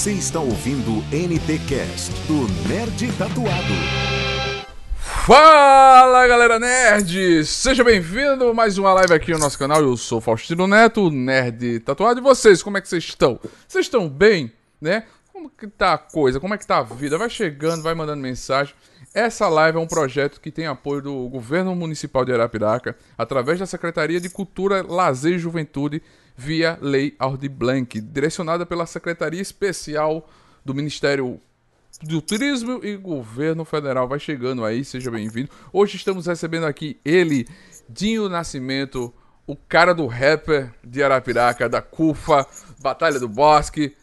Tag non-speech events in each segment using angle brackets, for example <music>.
Você está ouvindo NTcast do Nerd Tatuado. Fala galera nerd! Seja bem-vindo a mais uma live aqui no nosso canal. Eu sou Faustino Neto, Nerd Tatuado. E vocês, como é que vocês estão? Vocês estão bem, né? Como que tá a coisa? Como é que tá a vida? Vai chegando, vai mandando mensagem. Essa live é um projeto que tem apoio do Governo Municipal de Arapiraca, através da Secretaria de Cultura, Lazer e Juventude, via Lei Aldi Blanc, direcionada pela Secretaria Especial do Ministério do Turismo e Governo Federal. Vai chegando aí, seja bem-vindo. Hoje estamos recebendo aqui ele, Dinho Nascimento, o cara do rapper de Arapiraca, da CUFA, Batalha do Bosque,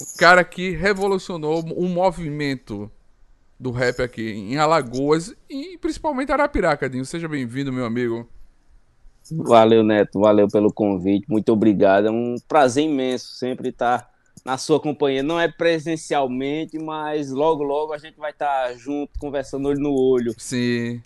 o cara que revolucionou um movimento do rap aqui em Alagoas e principalmente Arapiraca, Dinho. Seja bem-vindo, meu amigo. Valeu, Neto. Valeu pelo convite. Muito obrigado. É um prazer imenso sempre estar na sua companhia. Não é presencialmente, mas logo, logo a gente vai estar junto, conversando olho no olho. Sim.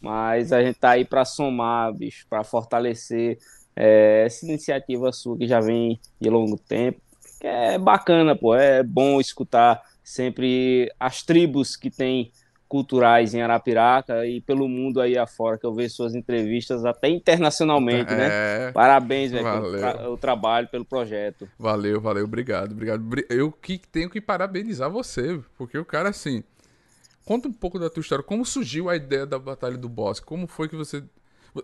Mas a gente tá aí para somar, bicho, para fortalecer é, essa iniciativa sua que já vem de longo tempo. é bacana, pô. É bom escutar sempre as tribos que têm culturais em Arapiraca e pelo mundo aí afora, que eu vejo suas entrevistas até internacionalmente, né? é... né? Parabéns, velho, pelo tra trabalho, pelo projeto. Valeu, valeu, obrigado, obrigado. Eu que tenho que parabenizar você, porque o cara, assim, conta um pouco da tua história, como surgiu a ideia da Batalha do Bosque, como foi que você...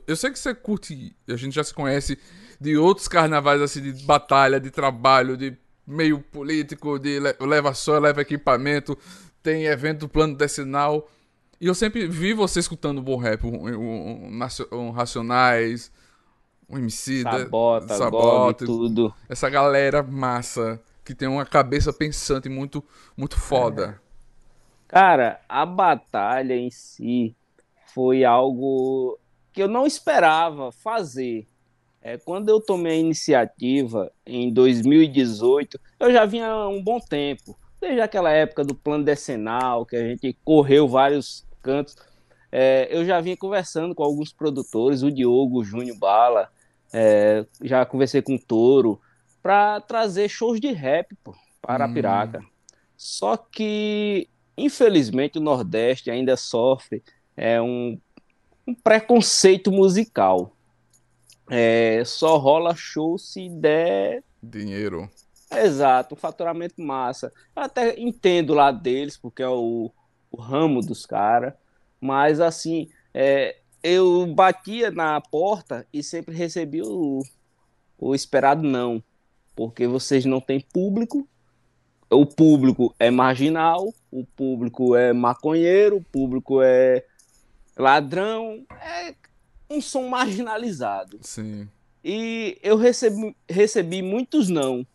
Eu sei que você curte, a gente já se conhece de outros carnavais, assim, de batalha, de trabalho, de meio político, de leva só, leva equipamento, tem evento do plano decenal. E eu sempre vi você escutando bom rap, um, um, um, um Racionais, um MC, Sabota, Sabota tudo. Essa galera massa, que tem uma cabeça pensante muito, muito foda. É. Cara, a batalha em si foi algo que eu não esperava fazer. É, quando eu tomei a iniciativa em 2018, eu já vinha há um bom tempo, desde aquela época do plano decenal, que a gente correu vários cantos. É, eu já vinha conversando com alguns produtores, o Diogo, o Júnior Bala, é, já conversei com o Toro, para trazer shows de rap pô, para hum. Piraca. Só que, infelizmente, o Nordeste ainda sofre é, um, um preconceito musical. É, só rola show se der dinheiro. Exato, um faturamento massa. Eu até entendo lá deles, porque é o, o ramo dos caras, mas assim, é, eu batia na porta e sempre recebi o, o esperado não, porque vocês não têm público, o público é marginal, o público é maconheiro, o público é ladrão, é um som marginalizado. Sim. E eu recebi, recebi muitos não.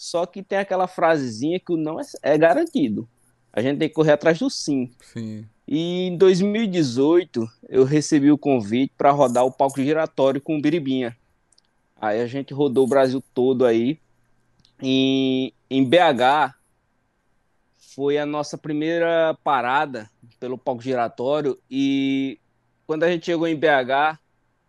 Só que tem aquela frasezinha que o não é, é garantido. A gente tem que correr atrás do sim. Sim. E em 2018 eu recebi o convite para rodar o palco giratório com o Biribinha. Aí a gente rodou o Brasil todo aí. E em BH foi a nossa primeira parada pelo palco giratório e quando a gente chegou em BH,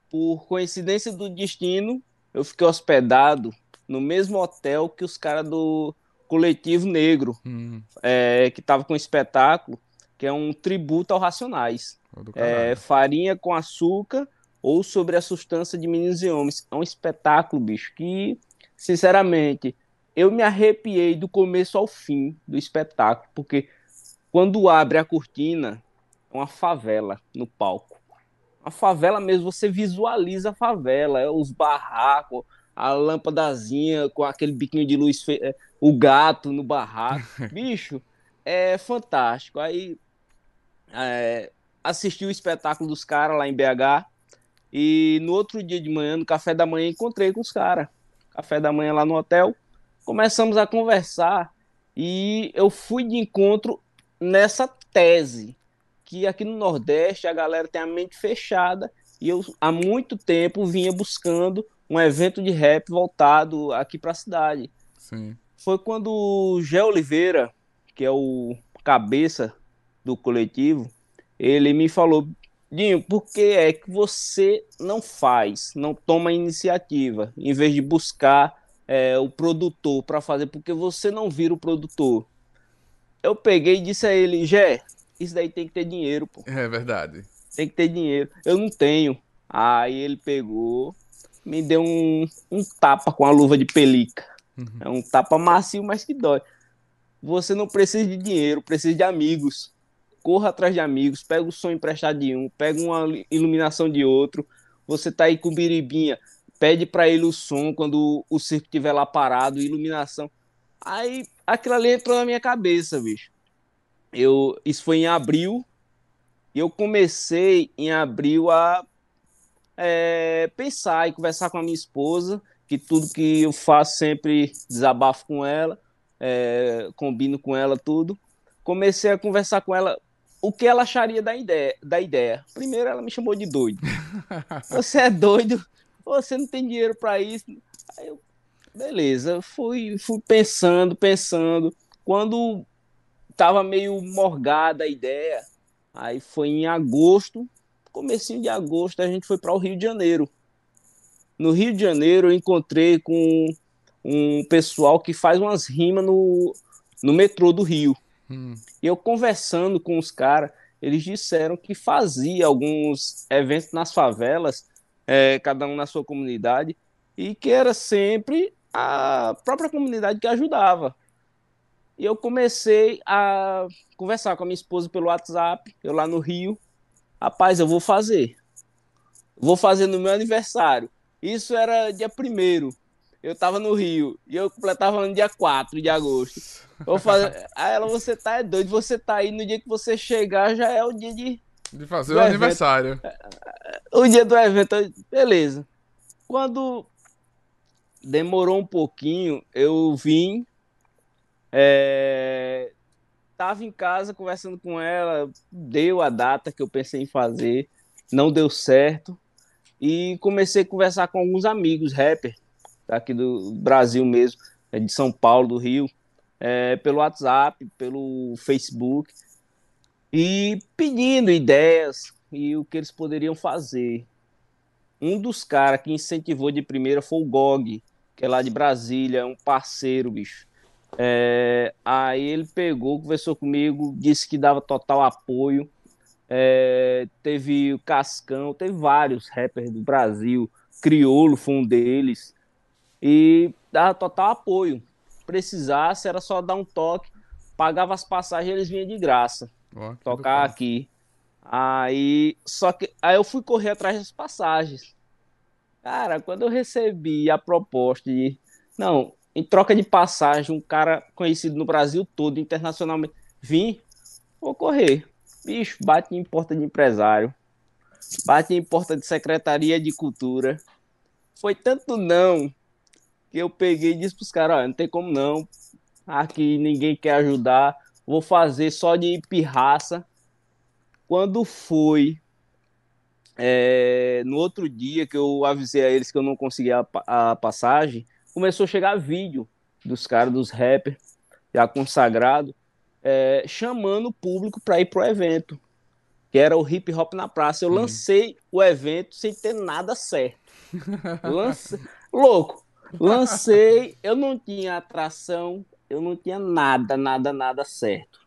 por coincidência do destino, eu fiquei hospedado no mesmo hotel que os caras do Coletivo Negro, hum. é, que estava com um espetáculo, que é um tributo ao Racionais. É, farinha com açúcar ou sobre a substância de meninos e homens. É um espetáculo, bicho, que, sinceramente, eu me arrepiei do começo ao fim do espetáculo, porque quando abre a cortina, é uma favela no palco a favela mesmo, você visualiza a favela, é, os barracos, a lâmpadazinha com aquele biquinho de luz, é, o gato no barraco. <laughs> Bicho, é fantástico. Aí é, assisti o espetáculo dos caras lá em BH e no outro dia de manhã, no café da manhã, encontrei com os caras. Café da manhã lá no hotel, começamos a conversar e eu fui de encontro nessa tese que aqui no Nordeste a galera tem a mente fechada e eu há muito tempo vinha buscando um evento de rap voltado aqui para a cidade. Sim. Foi quando o Gé Oliveira, que é o cabeça do coletivo, ele me falou: Dinho, por que é que você não faz, não toma iniciativa, em vez de buscar é, o produtor para fazer, porque você não vira o produtor. Eu peguei e disse a ele, Jé, isso daí tem que ter dinheiro, pô. É verdade. Tem que ter dinheiro. Eu não tenho. Aí ele pegou, me deu um, um tapa com a luva de pelica. Uhum. É um tapa macio, mas que dói. Você não precisa de dinheiro, precisa de amigos. Corra atrás de amigos, pega o som emprestado de um, pega uma iluminação de outro. Você tá aí com biribinha, pede para ele o som quando o circo estiver lá parado, iluminação. Aí aquilo ali entrou na minha cabeça, bicho. Eu, isso foi em abril, e eu comecei em abril a é, pensar e conversar com a minha esposa, que tudo que eu faço sempre desabafo com ela, é, combino com ela tudo. Comecei a conversar com ela o que ela acharia da ideia. Da ideia. Primeiro ela me chamou de doido. <laughs> Você é doido? Você não tem dinheiro para isso? Aí eu, beleza, fui, fui pensando, pensando. Quando tava meio morgada a ideia, aí foi em agosto, comecinho de agosto, a gente foi para o Rio de Janeiro. No Rio de Janeiro eu encontrei com um pessoal que faz umas rimas no, no metrô do Rio. Hum. E eu conversando com os caras, eles disseram que fazia alguns eventos nas favelas, é, cada um na sua comunidade, e que era sempre a própria comunidade que ajudava. E eu comecei a conversar com a minha esposa pelo WhatsApp, eu lá no Rio. Rapaz, eu vou fazer. Vou fazer no meu aniversário. Isso era dia primeiro. Eu tava no Rio e eu completava no dia 4 de agosto. Vou fazer. <laughs> Aí ela, você tá é doido, você tá aí no dia que você chegar, já é o dia de. De fazer o evento. aniversário. O dia do evento, beleza. Quando demorou um pouquinho, eu vim. É, tava em casa conversando com ela, deu a data que eu pensei em fazer, não deu certo. E comecei a conversar com alguns amigos rapper, aqui do Brasil mesmo, é de São Paulo, do Rio, é, pelo WhatsApp, pelo Facebook, e pedindo ideias e o que eles poderiam fazer. Um dos caras que incentivou de primeira foi o GOG, que é lá de Brasília, é um parceiro, bicho. É, aí ele pegou, conversou comigo, disse que dava total apoio. É, teve o Cascão, teve vários rappers do Brasil, Criolo foi um deles, e dava total apoio. Precisasse, era só dar um toque, pagava as passagens, eles vinham de graça. Oh, tocar aqui. Aí, só que aí eu fui correr atrás das passagens. Cara, quando eu recebi a proposta de. Não, em troca de passagem, um cara conhecido no Brasil todo, internacionalmente, vim, vou correr. Bicho, bate em porta de empresário, bate em porta de secretaria de cultura. Foi tanto não que eu peguei e disse pros caras: não tem como não, aqui ninguém quer ajudar, vou fazer só de pirraça. Quando foi é, no outro dia que eu avisei a eles que eu não conseguia a, a passagem, começou a chegar vídeo dos caras, dos rappers, já consagrado, é, chamando o público para ir pro evento, que era o hip hop na praça. Eu uhum. lancei o evento sem ter nada certo. Lance... Louco! Lancei, eu não tinha atração, eu não tinha nada, nada, nada certo.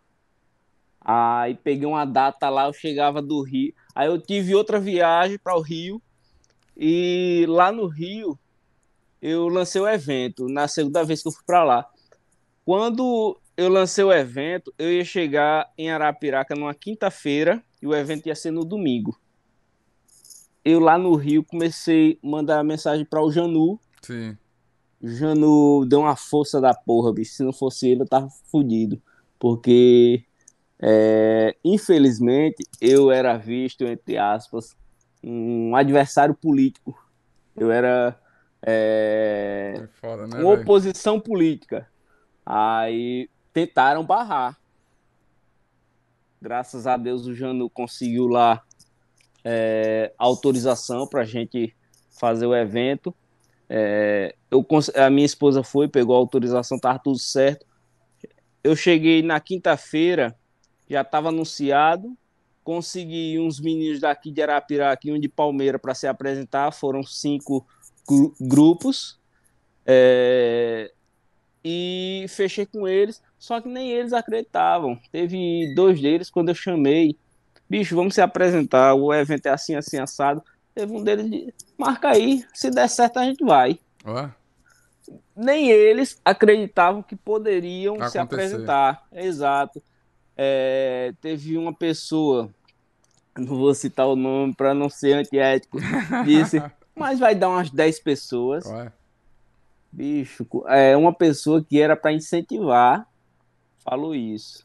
Aí peguei uma data lá, eu chegava do Rio. Aí eu tive outra viagem para o Rio. E lá no Rio, eu lancei o evento, na segunda vez que eu fui para lá. Quando eu lancei o evento, eu ia chegar em Arapiraca numa quinta-feira e o evento ia ser no domingo. Eu lá no Rio comecei a mandar mensagem para o Janu. Sim. Janu deu uma força da porra, bicho. Se não fosse ele, eu tava fodido. Porque é, infelizmente, eu era visto, entre aspas, um adversário político. Eu era é, é foda, né, uma oposição política. Aí tentaram barrar. Graças a Deus o Jano conseguiu lá é, autorização para a gente fazer o evento. É, eu, a minha esposa foi, pegou a autorização, estava tudo certo. Eu cheguei na quinta-feira, já estava anunciado. Consegui uns meninos daqui de Arapiraca e um de Palmeira para se apresentar. Foram cinco grupos. É, e fechei com eles, só que nem eles acreditavam. Teve dois deles, quando eu chamei, bicho, vamos se apresentar, o evento é assim, assim, assado. Teve um deles, marca aí, se der certo a gente vai. Ué? Nem eles acreditavam que poderiam Acontecer. se apresentar. Exato. É, teve uma pessoa, não vou citar o nome para não ser antiético, <laughs> disse, mas vai dar umas 10 pessoas. Ué? Bicho, é uma pessoa que era para incentivar, falou isso.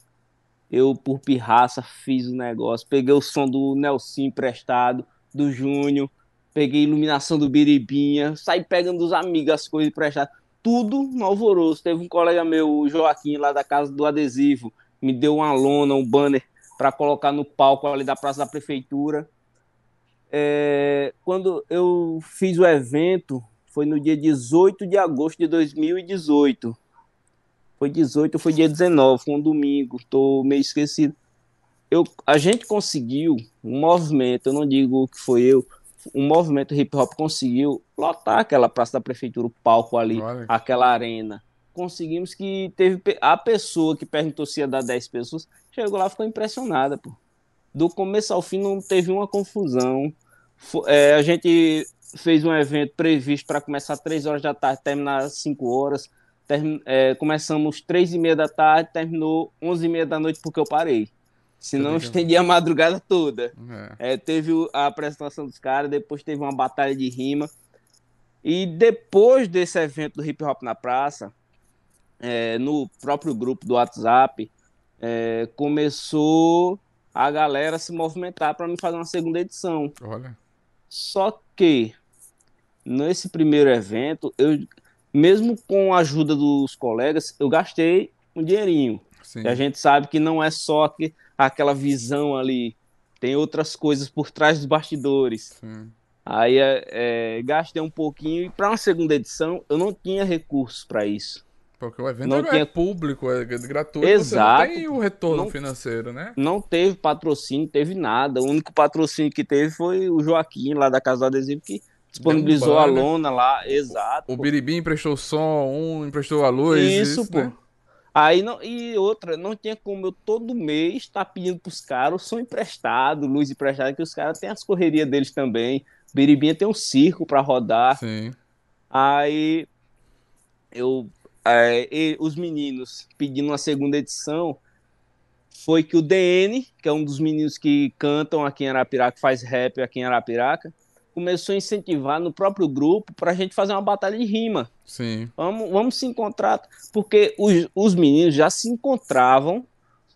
Eu, por pirraça, fiz o negócio. Peguei o som do Nelson emprestado, do Júnior, peguei iluminação do Biribinha, saí pegando dos amigos as coisas emprestadas. Tudo no alvoroço. Teve um colega meu, o Joaquim, lá da casa do adesivo, me deu uma lona, um banner para colocar no palco ali da Praça da Prefeitura. É, quando eu fiz o evento, foi no dia 18 de agosto de 2018. Foi 18 ou foi dia 19, foi um domingo, tô meio esquecido. Eu, a gente conseguiu um movimento, eu não digo que foi eu, um movimento hip hop conseguiu lotar aquela praça da prefeitura, o palco ali, Olha. aquela arena. Conseguimos que teve a pessoa que perguntou se ia dar 10 pessoas, chegou lá ficou impressionada, pô. Do começo ao fim não teve uma confusão. É, a gente fez um evento previsto para começar às 3 horas da tarde, terminar às 5 horas. Term, é, começamos 3 e meia da tarde, terminou 11 e meia da noite porque eu parei. Senão eu estendi a madrugada toda. É. É, teve a apresentação dos caras, depois teve uma batalha de rima. E depois desse evento do hip hop na praça, é, no próprio grupo do WhatsApp, é, começou a galera se movimentar para me fazer uma segunda edição. Olha. Só que nesse primeiro evento, eu, mesmo com a ajuda dos colegas, eu gastei um dinheirinho. Sim. E a gente sabe que não é só que, aquela visão ali, tem outras coisas por trás dos bastidores. Sim. Aí é, é, gastei um pouquinho e para uma segunda edição eu não tinha recursos para isso. Porque o evento não é tinha... público, é gratuito, Exato. não tem o retorno não, financeiro, né? Não teve patrocínio, teve nada. O único patrocínio que teve foi o Joaquim, lá da Casa do Adesivo, que disponibilizou a lona lá. Exato. O, o Biribim emprestou o som, um emprestou a luz. Isso, isso pô. Né? Aí não, e outra, não tinha como eu todo mês estar tá pedindo pros caras som emprestado, luz emprestada, que os caras têm as correrias deles também. Biribinha tem um circo para rodar. Sim. Aí eu é, os meninos pedindo uma segunda edição, foi que o DN, que é um dos meninos que cantam aqui em Arapiraca, faz rap aqui em Arapiraca, começou a incentivar no próprio grupo para a gente fazer uma batalha de rima. Sim. Vamos, vamos se encontrar, porque os, os meninos já se encontravam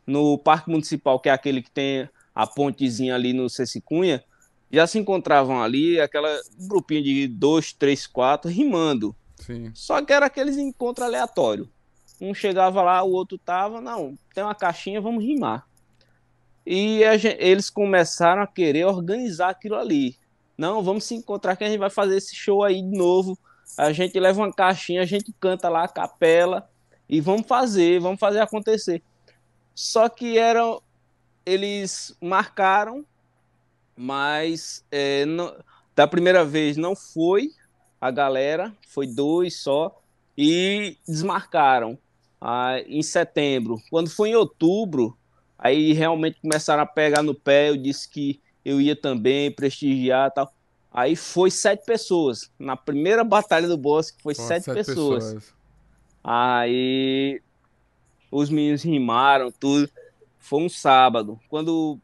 no Parque Municipal, que é aquele que tem a pontezinha ali no Cecicunha, já se encontravam ali, aquela grupinho de dois, três, quatro, rimando. Só que era aqueles encontros aleatórios. Um chegava lá, o outro tava, não, tem uma caixinha, vamos rimar. E gente, eles começaram a querer organizar aquilo ali. Não, vamos se encontrar que a gente vai fazer esse show aí de novo. A gente leva uma caixinha, a gente canta lá a capela e vamos fazer, vamos fazer acontecer. Só que eram eles marcaram, mas é, não, da primeira vez não foi a galera, foi dois só, e desmarcaram ah, em setembro. Quando foi em outubro, aí realmente começaram a pegar no pé, eu disse que eu ia também prestigiar tal. Aí foi sete pessoas. Na primeira batalha do bosque foi Pô, sete, sete pessoas. pessoas. Aí os meninos rimaram, tudo. Foi um sábado. Quando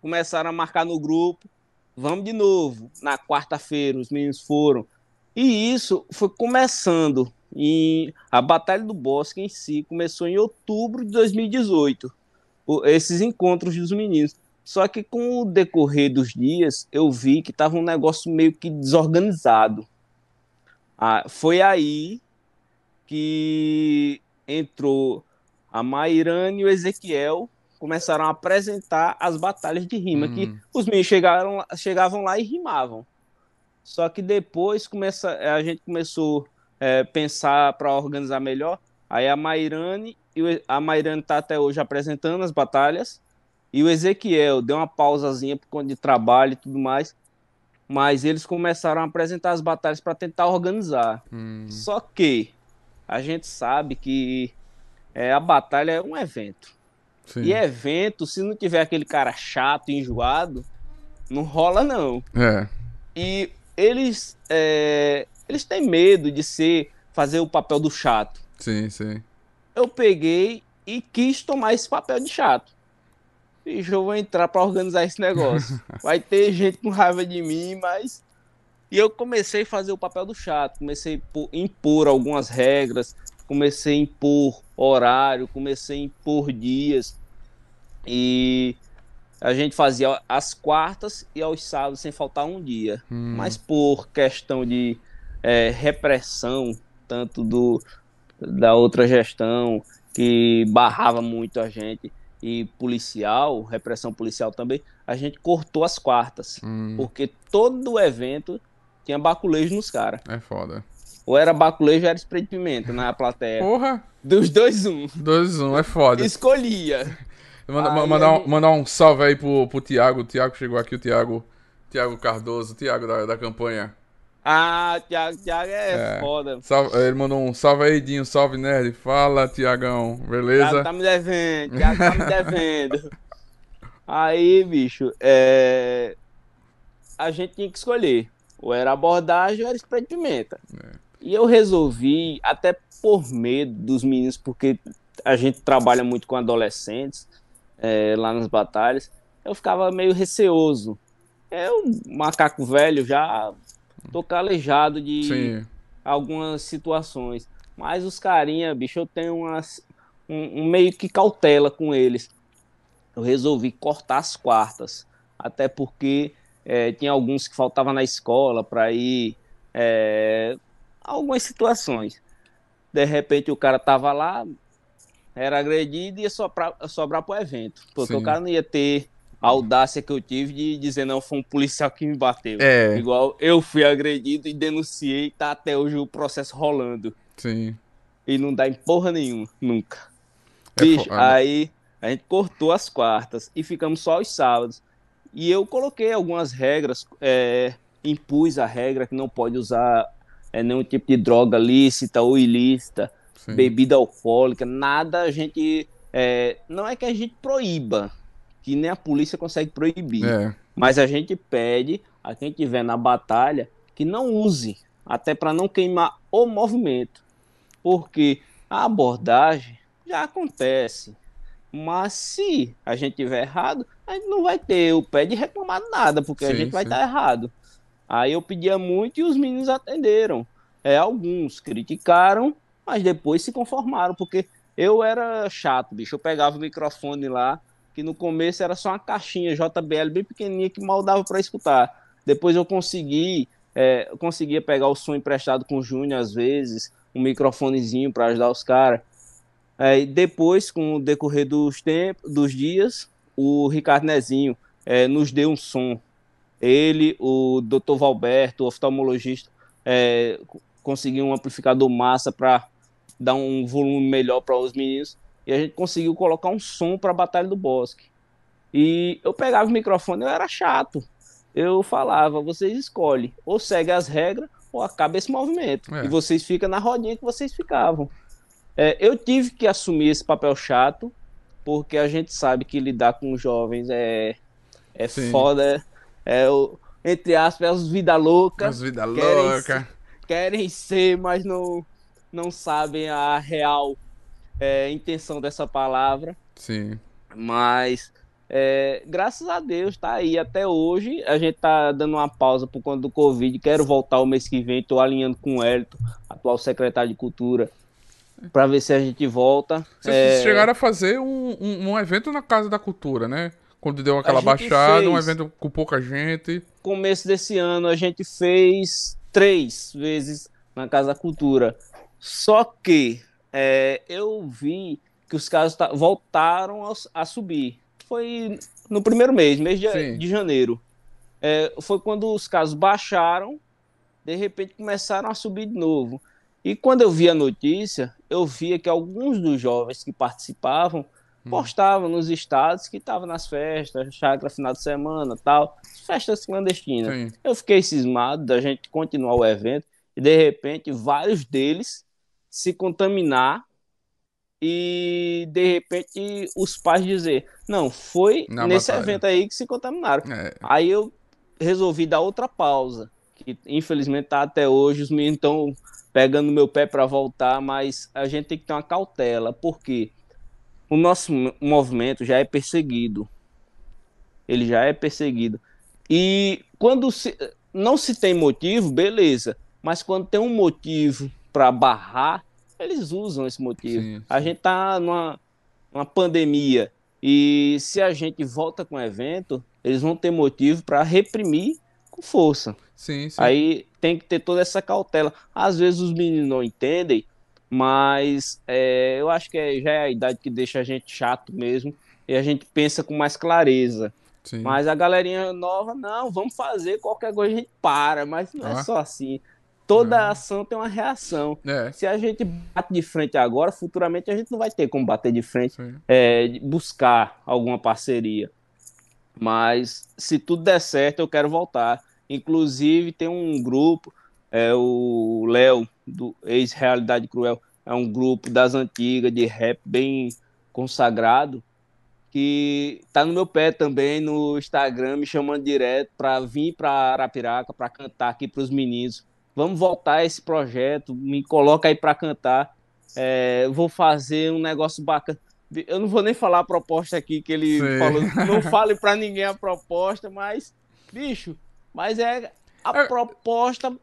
começaram a marcar no grupo, vamos de novo. Na quarta-feira, os meninos foram. E isso foi começando em a Batalha do Bosque em si começou em outubro de 2018. Esses encontros dos meninos. Só que com o decorrer dos dias, eu vi que estava um negócio meio que desorganizado. Ah, foi aí que entrou a Mairane e o Ezequiel começaram a apresentar as batalhas de rima, que hum. os meninos chegaram, chegavam lá e rimavam. Só que depois começa, a gente começou a é, pensar para organizar melhor. Aí a Mairane, a Mairane está até hoje apresentando as batalhas. E o Ezequiel deu uma pausazinha por conta de trabalho e tudo mais. mas eles começaram a apresentar as batalhas para tentar organizar. Hum. Só que a gente sabe que é, a batalha é um evento. Sim. E evento, se não tiver aquele cara chato, enjoado, não rola não. É. E eles, é, eles têm medo de ser fazer o papel do chato. Sim, sim. Eu peguei e quis tomar esse papel de chato. Bicho, eu vou entrar para organizar esse negócio. <laughs> Vai ter gente com raiva de mim, mas. E eu comecei a fazer o papel do chato. Comecei a impor algumas regras. Comecei a impor horário. Comecei a impor dias. E a gente fazia as quartas e aos sábados sem faltar um dia. Hum. Mas por questão de é, repressão, tanto do, da outra gestão, que barrava muito a gente e policial, repressão policial também, a gente cortou as quartas. Hum. Porque todo evento tinha baculejo nos caras. É foda. Ou era baculejo ou era spray de pimenta na plateia. Porra! Dos dois, um. Dois, um, é foda. Escolhia. Manda, Aí mandar, um, mandar um salve aí pro, pro Tiago. O Tiago chegou aqui, o Tiago. Tiago Cardoso, Tiago da, da campanha. Ah, Thiago, Thiago é, É. foda. Salve- ele mandou um salve aí, Dinho. Salve, nerd. Fala, Tiagão. Beleza? Thiago tá me devendo, Thiago tá me devendo. <laughs> Aí, bicho, é... a gente tinha que escolher. Ou era abordagem ou era spray de pimenta. E eu resolvi, até por medo dos meninos, porque a gente trabalha muito com adolescentes é, lá nas batalhas, eu ficava meio receoso. Eu, macaco velho, já tô calejado de Sim. algumas situações. Mas os carinha, bicho, eu tenho umas, um, um meio que cautela com eles. Eu resolvi cortar as quartas. Até porque eh, tinha alguns que faltavam na escola para ir. eh, algumas situações. De repente o cara tava lá, era agredido e ia sobrar, sobrar pro evento. Porque Sim. o cara não ia ter a audácia que eu tive de dizer, não, foi um policial que me bateu. É. Igual eu fui agredido e denunciei, tá até hoje o processo rolando. Sim. E não dá em porra nenhuma, nunca. É Bicho, aí a gente cortou as quartas e ficamos só os sábados. E eu coloquei algumas regras, é, impus a regra que não pode usar é, nenhum tipo de droga lícita ou ilícita, Sim. bebida alcoólica, nada a gente. é, não é que a gente proíba, que nem a polícia consegue proibir. É. Mas a gente pede a quem estiver na batalha que não use, até para não queimar o movimento. Porque a abordagem já acontece. Mas se a gente tiver errado, a gente não vai ter o pé de reclamar nada, porque a Sim, gente vai sim. estar errado. Aí eu pedia muito e os meninos atenderam. É, alguns criticaram, mas depois se conformaram, porque eu era chato, bicho. Eu pegava o microfone lá, que no começo era só uma caixinha JBL bem pequenininha que mal dava para escutar. Depois eu consegui, é, eu conseguia pegar o som emprestado com o Júnior às vezes, um microfonezinho para ajudar os caras. É, depois, com o decorrer dos tempos, dos dias, o Ricardo Nezinho é, nos deu um som. Ele, o Dr. Valberto, o oftalmologista, é, co- conseguiu um amplificador massa para dar um volume melhor para os meninos. E a gente conseguiu colocar um som para a Batalha do Bosque. E eu pegava o microfone, eu era chato. Eu falava, vocês escolhem, ou segue as regras, ou acaba esse movimento. É. E vocês ficam na rodinha que vocês ficavam. É, eu tive que assumir esse papel chato, porque a gente sabe que lidar com jovens é, é Sim. foda. É, o, entre aspas, é os vida louca. As vida Querem louca. Querem ser, mas não, não sabem a real é, intenção dessa palavra. Sim. Mas é, graças a Deus tá aí até hoje. A gente tá dando uma pausa por conta do Covid. Quero voltar o mês que vem. Tô alinhando com o Hélito, atual secretário de Cultura, para ver se a gente volta. Vocês É, chegaram a fazer um, um, um evento na Casa da Cultura, né? Quando deu aquela baixada, um evento com pouca gente. começo desse ano a gente fez três vezes na Casa da Cultura. Só que é, eu vi que os casos ta- voltaram a, a subir. Foi no primeiro mês, mês de, de janeiro. É, foi quando os casos baixaram, de repente começaram a subir de novo. E quando eu vi a notícia, eu via que alguns dos jovens que participavam hum. postava nos estados que tava nas festas, chácara final de semana tal, festas clandestinas. Sim. Eu fiquei cismado da gente continuar o evento e de repente vários deles se contaminar e de repente os pais dizer, não, foi Na nesse batalha. evento aí que se contaminaram. É. Aí eu resolvi dar outra pausa, que infelizmente tá até hoje, os meninos estão pegando meu pé para voltar, mas a gente tem que ter uma cautela, porque o nosso movimento já é perseguido. Ele já é perseguido. E quando se, não se tem motivo, beleza. Mas quando tem um motivo para barrar, eles usam esse motivo. Sim, sim. A gente tá numa, numa pandemia e se a gente volta com o evento, eles vão ter motivo para reprimir com força. Sim, sim. Aí tem que ter toda essa cautela. Às vezes os meninos não entendem, mas é, eu acho que é, já é a idade que deixa a gente chato mesmo e a gente pensa com mais clareza. Sim. Mas a galerinha nova, não, vamos fazer, qualquer coisa a gente para, mas não ah. é só assim toda é. ação tem uma reação. É. Se a gente bate de frente agora, futuramente a gente não vai ter como bater de frente, é, buscar alguma parceria. Mas se tudo der certo, eu quero voltar. Inclusive, tem um grupo, é o Léo, do ex-Realidade Cruel, é um grupo das antigas de rap bem consagrado, que tá no meu pé também no Instagram, me chamando direto para vir para Arapiraca, para cantar aqui para os meninos vamos voltar a esse projeto, me coloca aí para cantar, é, vou fazer um negócio bacana. Eu não vou nem falar a proposta aqui que ele falou, <laughs> não fale para ninguém a proposta, mas, bicho, mas é a é... proposta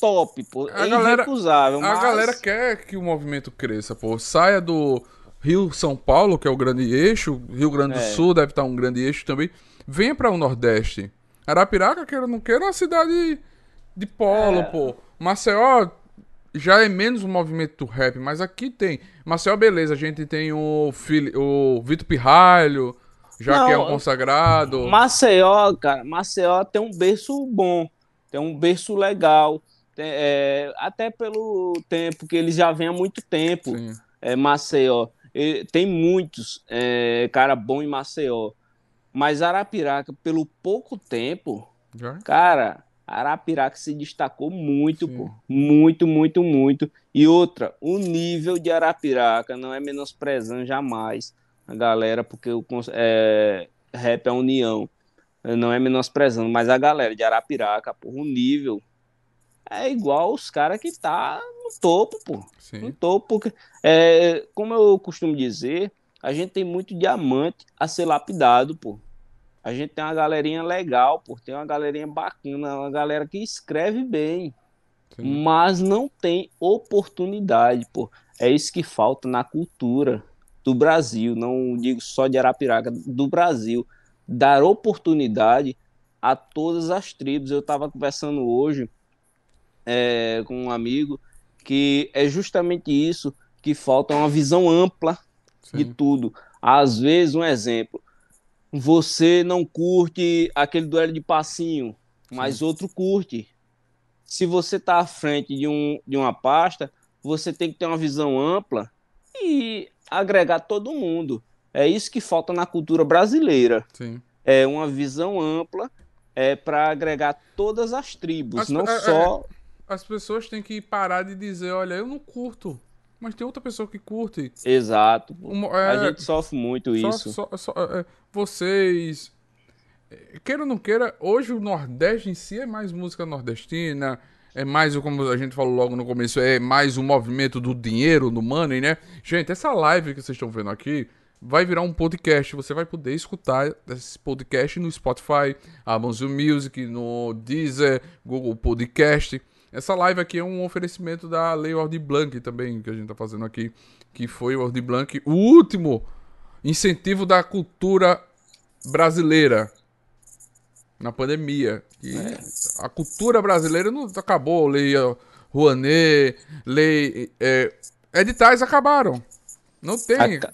top, pô, a é galera, irrecusável. A galera quer que o movimento cresça, pô, saia do Rio São Paulo, que é o grande eixo, Rio Grande do é. Sul deve estar um grande eixo também, venha para o Nordeste. Arapiraca, queira não queira, é uma cidade de polo, é... pô. Maceió já é menos um movimento do rap, mas aqui tem. Maceió, beleza, a gente tem o, Fili... o Vitor Pirralho, já Não, que é um consagrado. Maceió, cara, Maceió tem um berço bom, tem um berço legal. Tem, é, até pelo tempo que eles já vêm há muito tempo. Sim. É, Maceió. E, tem muitos é, cara bom em Maceió. Mas Arapiraca, pelo pouco tempo, já? cara, Arapiraca se destacou muito, pô. Muito, muito, muito. E outra, o nível de Arapiraca não é menosprezando jamais a galera, porque o é, rap é união. Não é menosprezando, mas a galera de Arapiraca, pô, o nível é igual os caras que tá no topo, pô. Sim. No topo. Porque, é, como eu costumo dizer, a gente tem muito diamante a ser lapidado, pô a gente tem uma galerinha legal, pô, tem uma galerinha bacana, uma galera que escreve bem, Sim. mas não tem oportunidade, pô. É isso que falta na cultura do Brasil, não digo só de Arapiraca, do Brasil, dar oportunidade a todas as tribos. Eu estava conversando hoje é, com um amigo que é justamente isso que falta uma visão ampla Sim. de tudo. Às vezes, um exemplo, você não curte aquele duelo de passinho, mas Sim. outro curte. Se você está à frente de, um, de uma pasta, você tem que ter uma visão ampla e agregar todo mundo. É isso que falta na cultura brasileira. Sim. É uma visão ampla é para agregar todas as tribos, as, não é, só. É, as pessoas têm que parar de dizer, olha, eu não curto mas tem outra pessoa que curte. Exato. Uma, é, a gente sofre muito isso. Só, só, é, vocês, é, queira ou não queira, hoje o Nordeste em si é mais música nordestina, é mais, como a gente falou logo no começo, é mais um movimento do dinheiro, do money, né? Gente, essa live que vocês estão vendo aqui vai virar um podcast. Você vai poder escutar esse podcast no Spotify, Amazon Music, no Deezer, Google Podcast. Essa live aqui é um oferecimento da Lei Aldir Blanc também, que a gente tá fazendo aqui, que foi o Aldir Blanc, o último incentivo da cultura brasileira na pandemia. É. a cultura brasileira não acabou, lei Rouanet, lei é, editais acabaram. Não tem. Aca...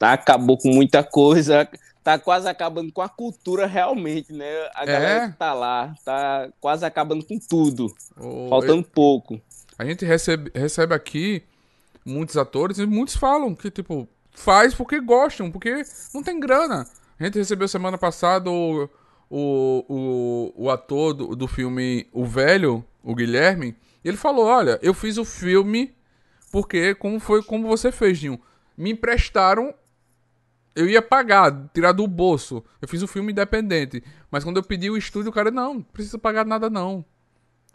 Acabou com muita coisa tá quase acabando com a cultura realmente, né? A galera é? que tá lá, tá quase acabando com tudo. Oh, faltando eu... pouco. A gente recebe, recebe aqui muitos atores e muitos falam que, tipo, faz porque gostam, porque não tem grana. A gente recebeu semana passada o, o, o, o ator do, do filme O Velho, o Guilherme, e ele falou: Olha, eu fiz o filme porque, como foi como você fez, Dinho, me emprestaram eu ia pagar, tirar do bolso. Eu fiz um filme independente. Mas quando eu pedi o estúdio, o cara, não, não precisa pagar nada não.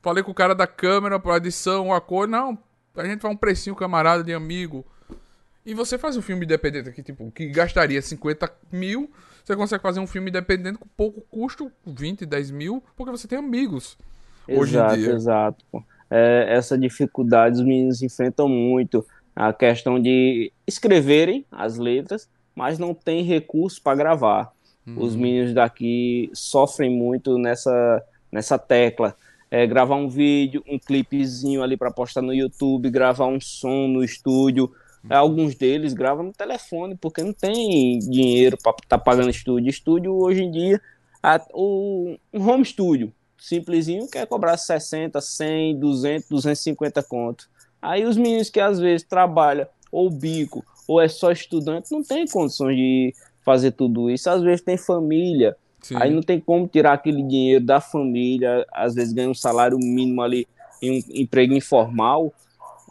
Falei com o cara da câmera, pra edição, a cor, não. A gente faz um precinho camarada de amigo. E você faz um filme independente aqui, tipo, que gastaria 50 mil, você consegue fazer um filme independente com pouco custo, 20, 10 mil, porque você tem amigos. Exato, hoje em dia. exato. É, essa dificuldade os meninos enfrentam muito. A questão de escreverem as letras mas não tem recurso para gravar. Uhum. Os meninos daqui sofrem muito nessa, nessa tecla. É, gravar um vídeo, um clipezinho ali para postar no YouTube, gravar um som no estúdio. Uhum. Alguns deles gravam no telefone, porque não tem dinheiro para estar tá pagando estúdio. Estúdio, hoje em dia, a, o, um home studio simplesinho quer cobrar 60, 100, 200, 250 conto. Aí os meninos que às vezes trabalham ou bico ou é só estudante, não tem condições de fazer tudo isso. Às vezes tem família, Sim. aí não tem como tirar aquele dinheiro da família, às vezes ganha um salário mínimo ali em um emprego informal,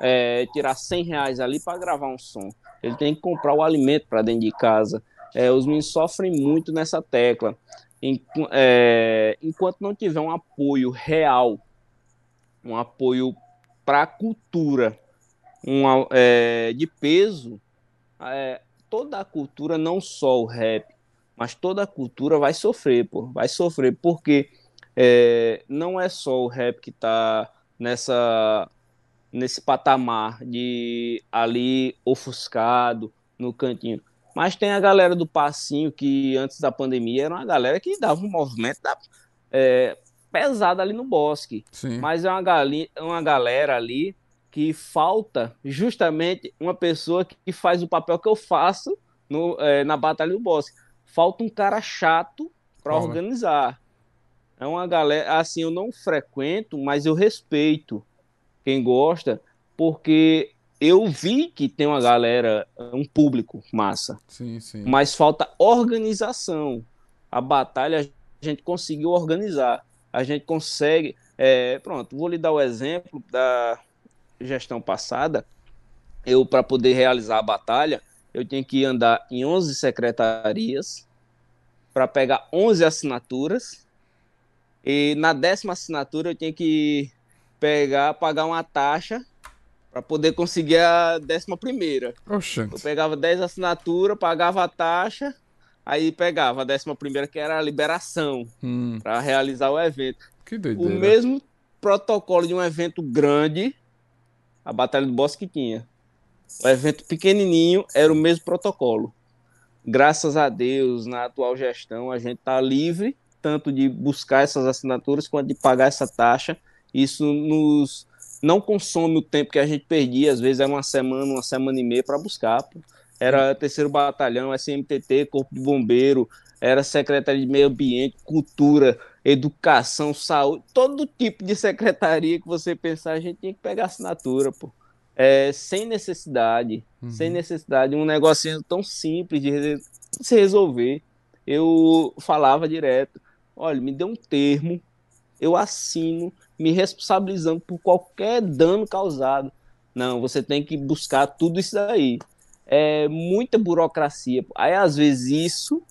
é, tirar 100 reais ali para gravar um som. Ele tem que comprar o alimento para dentro de casa. É, os meninos sofrem muito nessa tecla. Em, é, enquanto não tiver um apoio real, um apoio para a cultura, um, é, de peso, é, toda a cultura, não só o rap, mas toda a cultura vai sofrer, pô, vai sofrer, porque é, não é só o rap que está nessa nesse patamar de ali ofuscado no cantinho. Mas tem a galera do passinho que antes da pandemia era uma galera que dava um movimento da, é, pesado ali no bosque. Sim. Mas é uma, gali, uma galera ali que falta justamente uma pessoa que faz o papel que eu faço no, é, na Batalha do Bosque. Falta um cara chato para organizar. É uma galera, assim, eu não frequento, mas eu respeito quem gosta, porque eu vi que tem uma galera, um público massa. Sim, sim. Mas falta organização. A batalha a gente conseguiu organizar. A gente consegue. É, pronto, vou lhe dar o exemplo da, gestão passada, eu, para poder realizar a batalha, eu tinha que andar em 11 secretarias para pegar 11 assinaturas. E na décima assinatura eu tinha que pegar, pagar uma taxa para poder conseguir a décima primeira. Oxente. Eu pegava 10 assinaturas, pagava a taxa, aí pegava a décima primeira, que era a liberação hum. para realizar o evento. Que doideira. O mesmo protocolo de um evento grande a Batalha do Bosque tinha. O evento pequenininho era o mesmo protocolo. Graças a Deus, na atual gestão, a gente está livre tanto de buscar essas assinaturas quanto de pagar essa taxa. Isso nos não consome o tempo que a gente perdia, às vezes era uma semana, uma semana e meia para buscar. Era terceiro batalhão, SMTT, Corpo de Bombeiro, era secretaria de Meio Ambiente, Cultura, Educação, Saúde, todo tipo de secretaria que você pensar, a gente tinha que pegar assinatura, pô. É, sem necessidade, uhum. sem necessidade, um negocinho tão simples de se resolver. Eu falava direto, olha, me dê um termo, eu assino, me responsabilizando por qualquer dano causado. Não, você tem que buscar tudo isso daí. É muita burocracia. Aí, às vezes, isso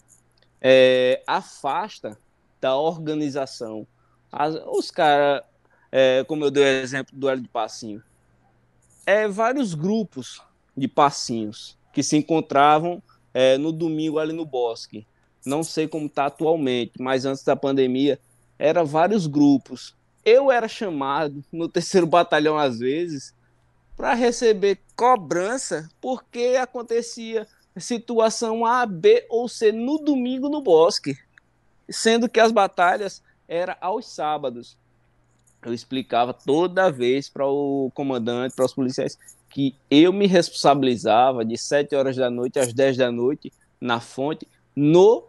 é, afasta da organização. As, os caras, é, como eu dei o exemplo do Hélio de Passinho, é vários grupos de passinhos que se encontravam é, no domingo ali no bosque. Não sei como está atualmente, mas antes da pandemia, eram vários grupos. Eu era chamado <laughs> no terceiro batalhão às vezes para receber cobrança porque acontecia situação A, B ou C no domingo no bosque, sendo que as batalhas eram aos sábados. Eu explicava toda vez para o comandante, para os policiais, que eu me responsabilizava de 7 horas da noite às 10 da noite na fonte, no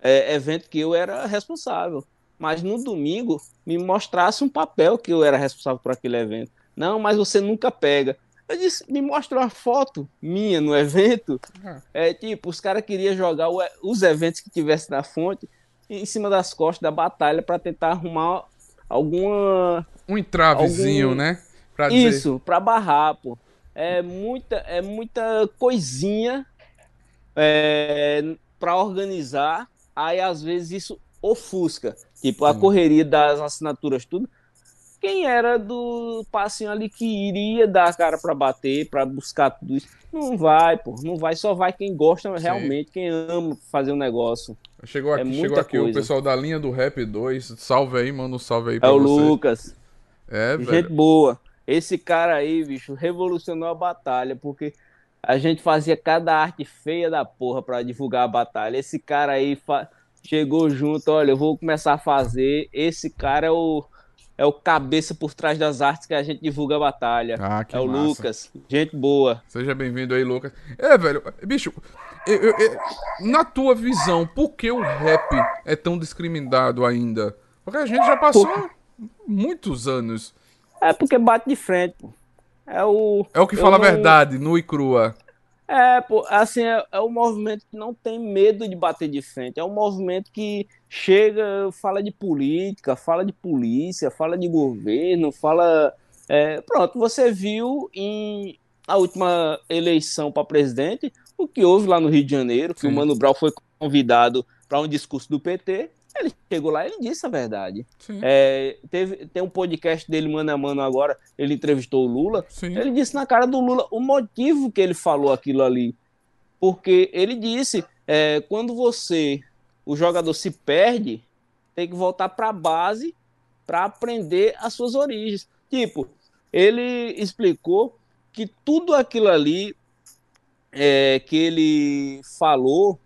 é, evento que eu era responsável. Mas no domingo me mostrasse um papel que eu era responsável por aquele evento. Não, mas você nunca pega. Eu disse, me mostra uma foto minha no evento. Ah. É tipo, os caras queriam jogar o, os eventos que tivesse na fonte em cima das costas da batalha para tentar arrumar alguma. Um entravezinho, algum... né? Pra dizer... Isso, pra barrar, pô. É muita, é muita coisinha é, para organizar. Aí às vezes isso ofusca. Tipo, a correria das assinaturas, tudo quem era do passinho ali que iria dar a cara para bater, para buscar tudo isso. Não vai, pô, não vai, só vai quem gosta Sim. realmente, quem ama fazer o um negócio. Chegou é aqui, é chegou aqui o pessoal da linha do Rap 2. Salve aí, manda um salve aí pra É o. Lucas. É, velho. Gente boa. Esse cara aí, bicho, revolucionou a batalha, porque a gente fazia cada arte feia da porra para divulgar a batalha. Esse cara aí fa... chegou junto, olha, eu vou começar a fazer. Esse cara é o é o cabeça por trás das artes que a gente divulga a batalha. Ah, que é o massa. Lucas. Gente boa. Seja bem-vindo aí, Lucas. É, velho, bicho, eu, eu, eu, na tua visão, por que o rap é tão discriminado ainda? Porque a gente já passou por... muitos anos. É porque bate de frente, pô. É o. É o que fala a verdade, nu e crua. É, pô, assim, é, é um movimento que não tem medo de bater de frente. É um movimento que chega, fala de política, fala de polícia, fala de governo, fala. É, pronto, você viu em a última eleição para presidente o que houve lá no Rio de Janeiro, que Sim. o Mano Brown foi convidado para um discurso do PT ele chegou lá e disse a verdade. É, teve, tem um podcast dele, mano a mano, agora. Ele entrevistou o Lula. Sim. Ele disse na cara do Lula o motivo que ele falou aquilo ali. Porque ele disse: é, quando você, o jogador se perde, tem que voltar para a base para aprender as suas origens. Tipo, ele explicou que tudo aquilo ali é, que ele falou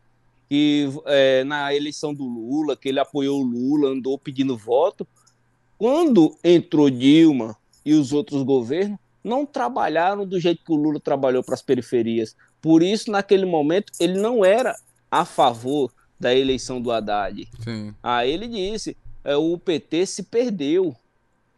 que é, na eleição do Lula, que ele apoiou o Lula, andou pedindo voto. Quando entrou Dilma e os outros governos, não trabalharam do jeito que o Lula trabalhou para as periferias. Por isso, naquele momento, ele não era a favor da eleição do Haddad. Sim. Aí ele disse: é, o PT se perdeu.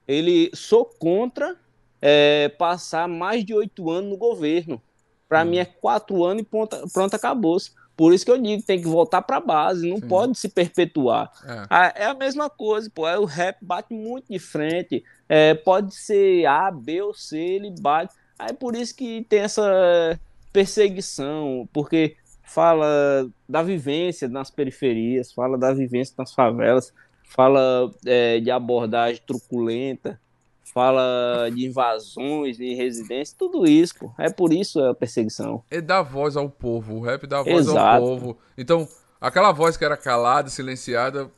Ele sou contra é, passar mais de oito anos no governo. Para hum. mim é quatro anos e pronto, pronto acabou-se. Por isso que eu digo, tem que voltar para a base, não Sim. pode se perpetuar. É. é. a mesma coisa, pô. É, o rap bate muito de frente. É, pode ser A, B ou C, ele bate. Aí por isso que tem essa perseguição, porque fala da vivência nas periferias, fala da vivência nas favelas, fala é, de abordagem truculenta, fala de invasões em residências, tudo isso, pô. É por isso a perseguição. É dar voz ao povo, o rap dá voz Exato. ao povo. Então, aquela voz que era calada, silenciada,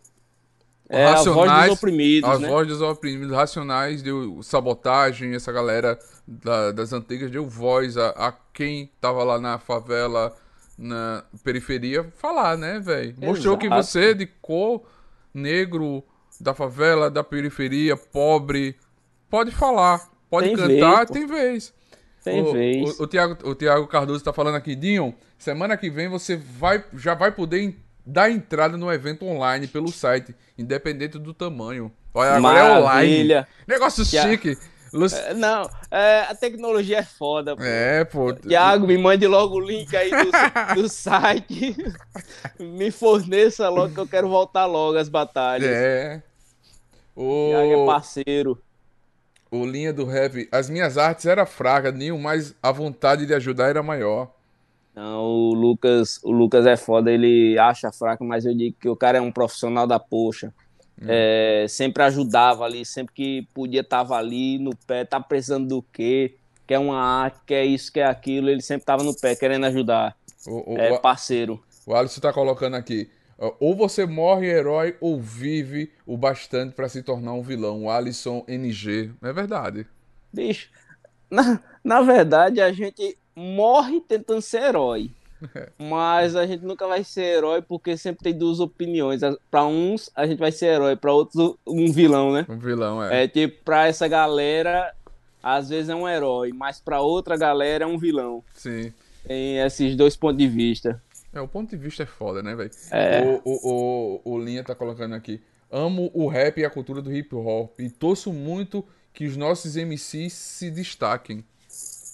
é, racionais, a voz dos oprimidos, As né? vozes dos oprimidos, racionais, deu sabotagem, essa galera da, das antigas deu voz a, a quem tava lá na favela, na periferia, falar, né, velho? Mostrou que você, de cor, negro, da favela, da periferia, pobre, pode falar, pode tem cantar, vez, tem vez. Tem o, vez. O, o, Thiago, o Thiago Cardoso está falando aqui, Dinho, semana que vem você vai, já vai poder dar entrada no evento online pelo site, independente do tamanho. Olha, agora é online. Negócio que chique. A... É, não, é, a tecnologia é foda, pô. É, pô. Thiago, me mande logo o link aí do, <laughs> do site. me forneça logo que eu quero voltar logo às batalhas. É. O... Thiago é parceiro o linha do rap, as minhas artes era fraca, nenhum, mas a vontade de ajudar era maior. Não, o Lucas, o Lucas é foda, ele acha fraco, mas eu digo que o cara é um profissional da poxa. Hum. É, sempre ajudava ali, sempre que podia tava ali no pé, tá precisando do quê? Quer uma arte, quer isso, quer aquilo, ele sempre tava no pé querendo ajudar. O, o, é parceiro. O Alisson tá colocando aqui. Ou você morre herói ou vive o bastante para se tornar um vilão. O Alisson NG. É verdade. Bicho, na, na verdade a gente morre tentando ser herói. É. Mas a gente nunca vai ser herói porque sempre tem duas opiniões. Para uns a gente vai ser herói, para outros um vilão, né? Um vilão, é. É tipo, pra essa galera, às vezes é um herói, mas para outra galera é um vilão. Sim. Tem esses dois pontos de vista. É, o ponto de vista é foda, né, velho? É. O, o, o, o Linha tá colocando aqui. Amo o rap e a cultura do hip hop e torço muito que os nossos MCs se destaquem.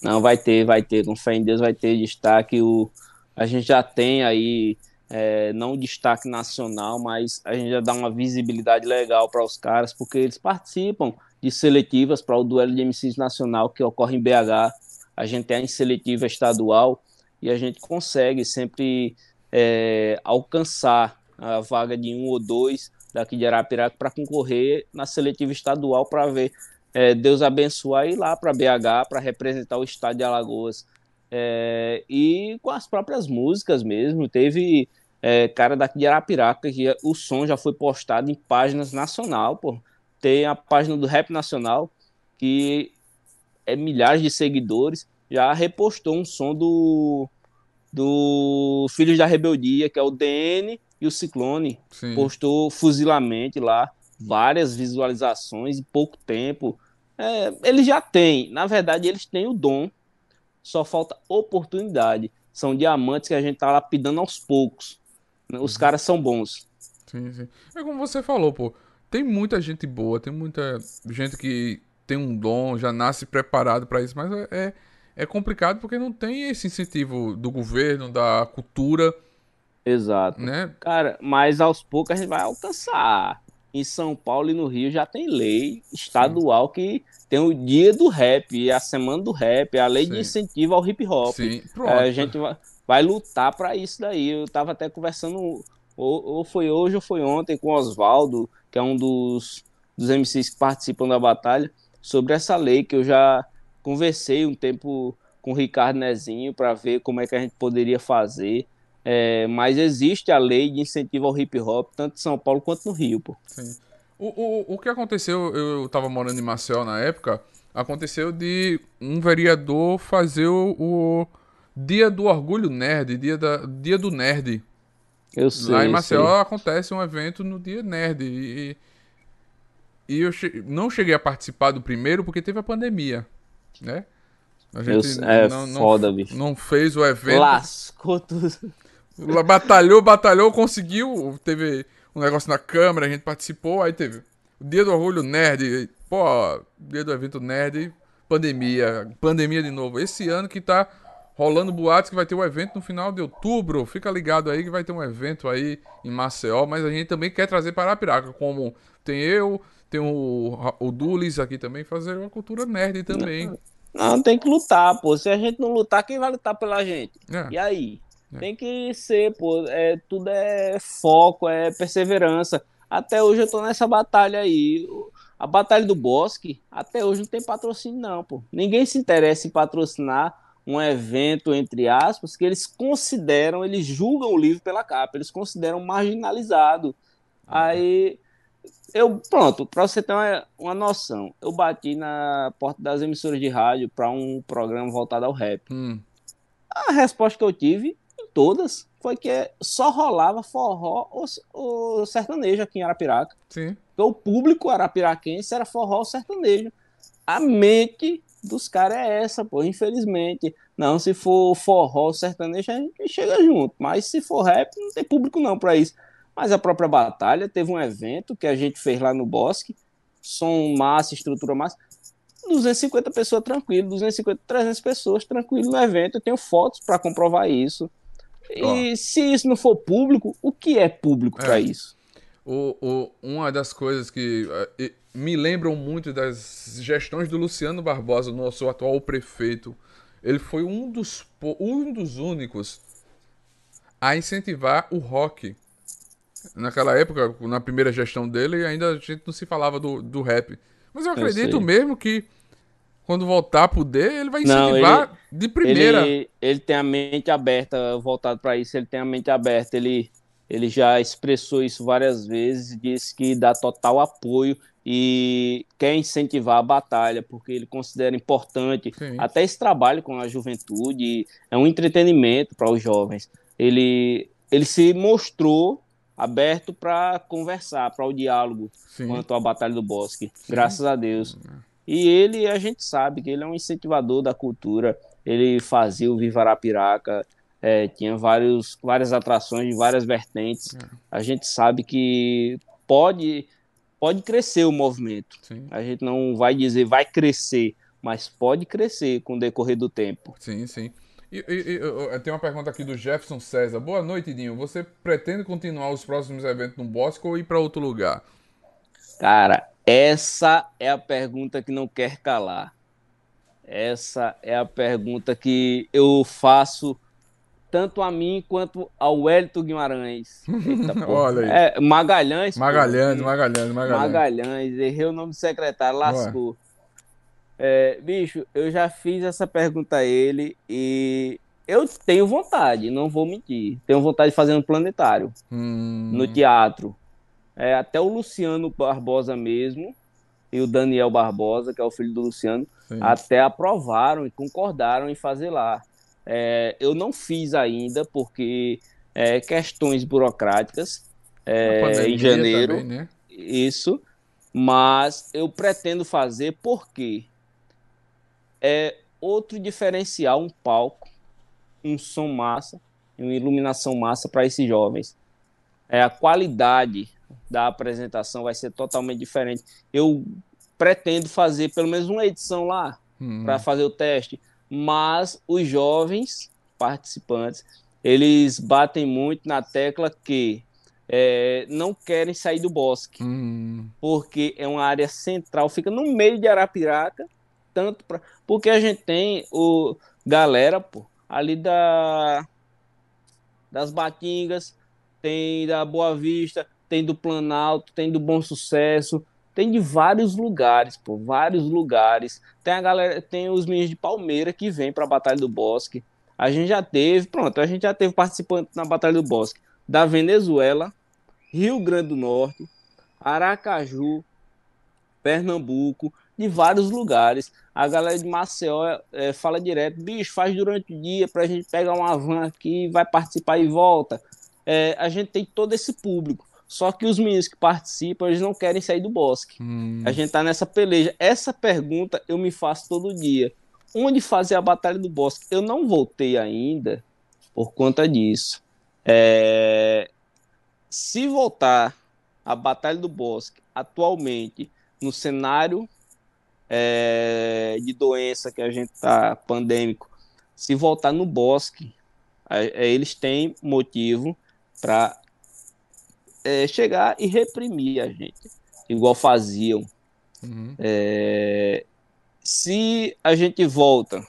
Não, vai ter, vai ter, com fé em Deus vai ter destaque. O, a gente já tem aí, é, não destaque nacional, mas a gente já dá uma visibilidade legal para os caras, porque eles participam de seletivas para o duelo de MCs nacional que ocorre em BH. A gente tem a seletiva estadual e a gente consegue sempre é, alcançar a vaga de um ou dois daqui de Arapiraca para concorrer na seletiva estadual para ver é, Deus abençoar ir lá para BH para representar o estado de Alagoas. É, e com as próprias músicas mesmo, teve é, cara daqui de Arapiraca que o som já foi postado em páginas nacional, pô. Tem a página do Rap Nacional, que é milhares de seguidores, já repostou um som do, do Filhos da Rebeldia, que é o DN e o Ciclone. Sim. Postou fuzilamente lá, várias visualizações em pouco tempo. É, eles já têm, na verdade, eles têm o dom, só falta oportunidade. São diamantes que a gente tá lapidando aos poucos. Os uhum. caras são bons. Sim, sim. É como você falou, pô. Tem muita gente boa, tem muita gente que tem um dom, já nasce preparado para isso, mas é, é, é complicado porque não tem esse incentivo do governo, da cultura. Exato. Né? Cara, mas aos poucos a gente vai alcançar em São Paulo e no Rio já tem lei estadual Sim. que tem o dia do rap, a semana do rap, a lei Sim. de incentivo ao hip hop. Sim, pronto. É, a gente vai, vai lutar para isso daí. Eu tava até conversando, ou, ou foi hoje ou foi ontem, com o Oswaldo, que é um dos, dos MCs que participam da batalha, sobre essa lei que eu já conversei um tempo com o Ricardo Nezinho para ver como é que a gente poderia fazer. É, mas existe a lei de incentivo ao hip hop, tanto em São Paulo quanto no Rio, pô. Sim. O, o, o que aconteceu, eu tava morando em Maceió na época, aconteceu de um vereador fazer o, o Dia do Orgulho Nerd, dia, da, dia do Nerd. Eu sei. Lá em Maceió sei. acontece um evento no dia Nerd. E, e eu che não cheguei a participar do primeiro porque teve a pandemia, né? A gente é não, foda, não, bicho. não fez o evento. Lascou tudo. Batalhou, batalhou, conseguiu. Teve um negócio na câmera, a gente participou. Aí teve o Dia do Orgulho Nerd. Pô, dia do evento Nerd. Pandemia. Pandemia de novo. Esse ano que tá rolando boatos que vai ter um evento no final de outubro. Fica ligado aí que vai ter um evento aí em Maceió. Mas a gente também quer trazer para a Piraca. Como tem eu, tem o, o Dulis aqui também, fazer uma cultura nerd também. Não, não, tem que lutar, pô. Se a gente não lutar, quem vai lutar pela gente? É. E aí? É. Tem que ser, pô, é, tudo é foco, é perseverança. Até hoje eu tô nessa batalha aí. A batalha do Bosque, até hoje não tem patrocínio, não, pô. Ninguém se interessa em patrocinar um evento, entre aspas, que eles consideram, eles julgam o livro pela capa, eles consideram marginalizado. Aí, eu, pronto, para você ter uma, uma noção, eu bati na porta das emissoras de rádio para um programa voltado ao rap. Hum. A resposta que eu tive todas foi que só rolava forró ou, sertanejo aqui em Arapiraca. Sim. Então, o público arapiraquense era forró ou sertanejo. A mente dos caras é essa, pô, infelizmente. Não, se for forró ou sertanejo, a gente chega junto. Mas se for rap, não tem público não para isso. Mas a própria batalha teve um evento que a gente fez lá no Bosque, som massa, estrutura massa. 250 pessoas tranquilo, 250, 300 pessoas tranquilo no evento. Eu tenho fotos para comprovar isso. E se isso não for público, o que é público é. para isso? O, o, uma das coisas que uh, me lembram muito das gestões do Luciano Barbosa, nosso atual prefeito. Ele foi um dos, um dos únicos a incentivar o rock. Naquela época, na primeira gestão dele, ainda a gente não se falava do, do rap. Mas eu acredito eu mesmo que quando voltar a poder, ele vai incentivar não, ele, de primeira. Ele, ele tem a mente aberta, voltado para isso, ele tem a mente aberta. Ele, ele já expressou isso várias vezes, disse que dá total apoio e quer incentivar a batalha, porque ele considera importante Sim. até esse trabalho com a juventude, é um entretenimento para os jovens. Ele, ele se mostrou aberto para conversar, para o diálogo Sim. quanto à Batalha do Bosque, Sim. graças a Deus. E ele, a gente sabe que ele é um incentivador da cultura. Ele fazia o Viva Arapiraca, é, tinha vários, várias atrações de várias vertentes. É. A gente sabe que pode, pode crescer o movimento. Sim. A gente não vai dizer vai crescer, mas pode crescer com o decorrer do tempo. Sim, sim. E, e, e, tem uma pergunta aqui do Jefferson César. Boa noite, Dinho. Você pretende continuar os próximos eventos no Bosque ou ir para outro lugar? Cara, essa é a pergunta que não quer calar. Essa é a pergunta que eu faço tanto a mim quanto ao Wellington Guimarães. Eita, <laughs> Olha aí. É, Magalhães. Magalhães, pô, Magalhães, Magalhães. Magalhães, errei o nome do secretário, lascou. É, bicho, eu já fiz essa pergunta a ele e eu tenho vontade, não vou mentir. Tenho vontade de fazer um planetário hum. no teatro. É, até o Luciano Barbosa mesmo e o Daniel Barbosa, que é o filho do Luciano, Sim. até aprovaram e concordaram em fazer lá. É, eu não fiz ainda porque é, questões burocráticas é, em janeiro. Também, né? Isso. Mas eu pretendo fazer porque é outro diferencial, um palco, um som massa, uma iluminação massa para esses jovens. É, a qualidade da apresentação vai ser totalmente diferente. Eu pretendo fazer pelo menos uma edição lá hum. para fazer o teste mas os jovens participantes eles batem muito na tecla que é, não querem sair do bosque, hum. porque é uma área central, fica no meio de Arapiraca, tanto para porque a gente tem o galera pô, ali da das Batingas, tem da Boa Vista, tem do Planalto, tem do Bom Sucesso, tem de vários lugares, pô, vários lugares. Tem a galera, tem os meninos de Palmeira que vêm para a Batalha do Bosque. A gente já teve, pronto, a gente já teve participante na Batalha do Bosque da Venezuela, Rio Grande do Norte, Aracaju, Pernambuco, de vários lugares. A galera de Maceió é, fala direto, bicho, faz durante o dia para a gente pegar uma van aqui, vai participar e volta. É, a gente tem todo esse público. Só que os meninos que participam, eles não querem sair do bosque. Hum. A gente tá nessa peleja. Essa pergunta eu me faço todo dia. Onde fazer a Batalha do Bosque? Eu não voltei ainda por conta disso. É... Se voltar a Batalha do Bosque atualmente no cenário é... de doença que a gente tá pandêmico, se voltar no bosque, eles têm motivo para é, chegar e reprimir a gente, igual faziam. Uhum. É, se a gente volta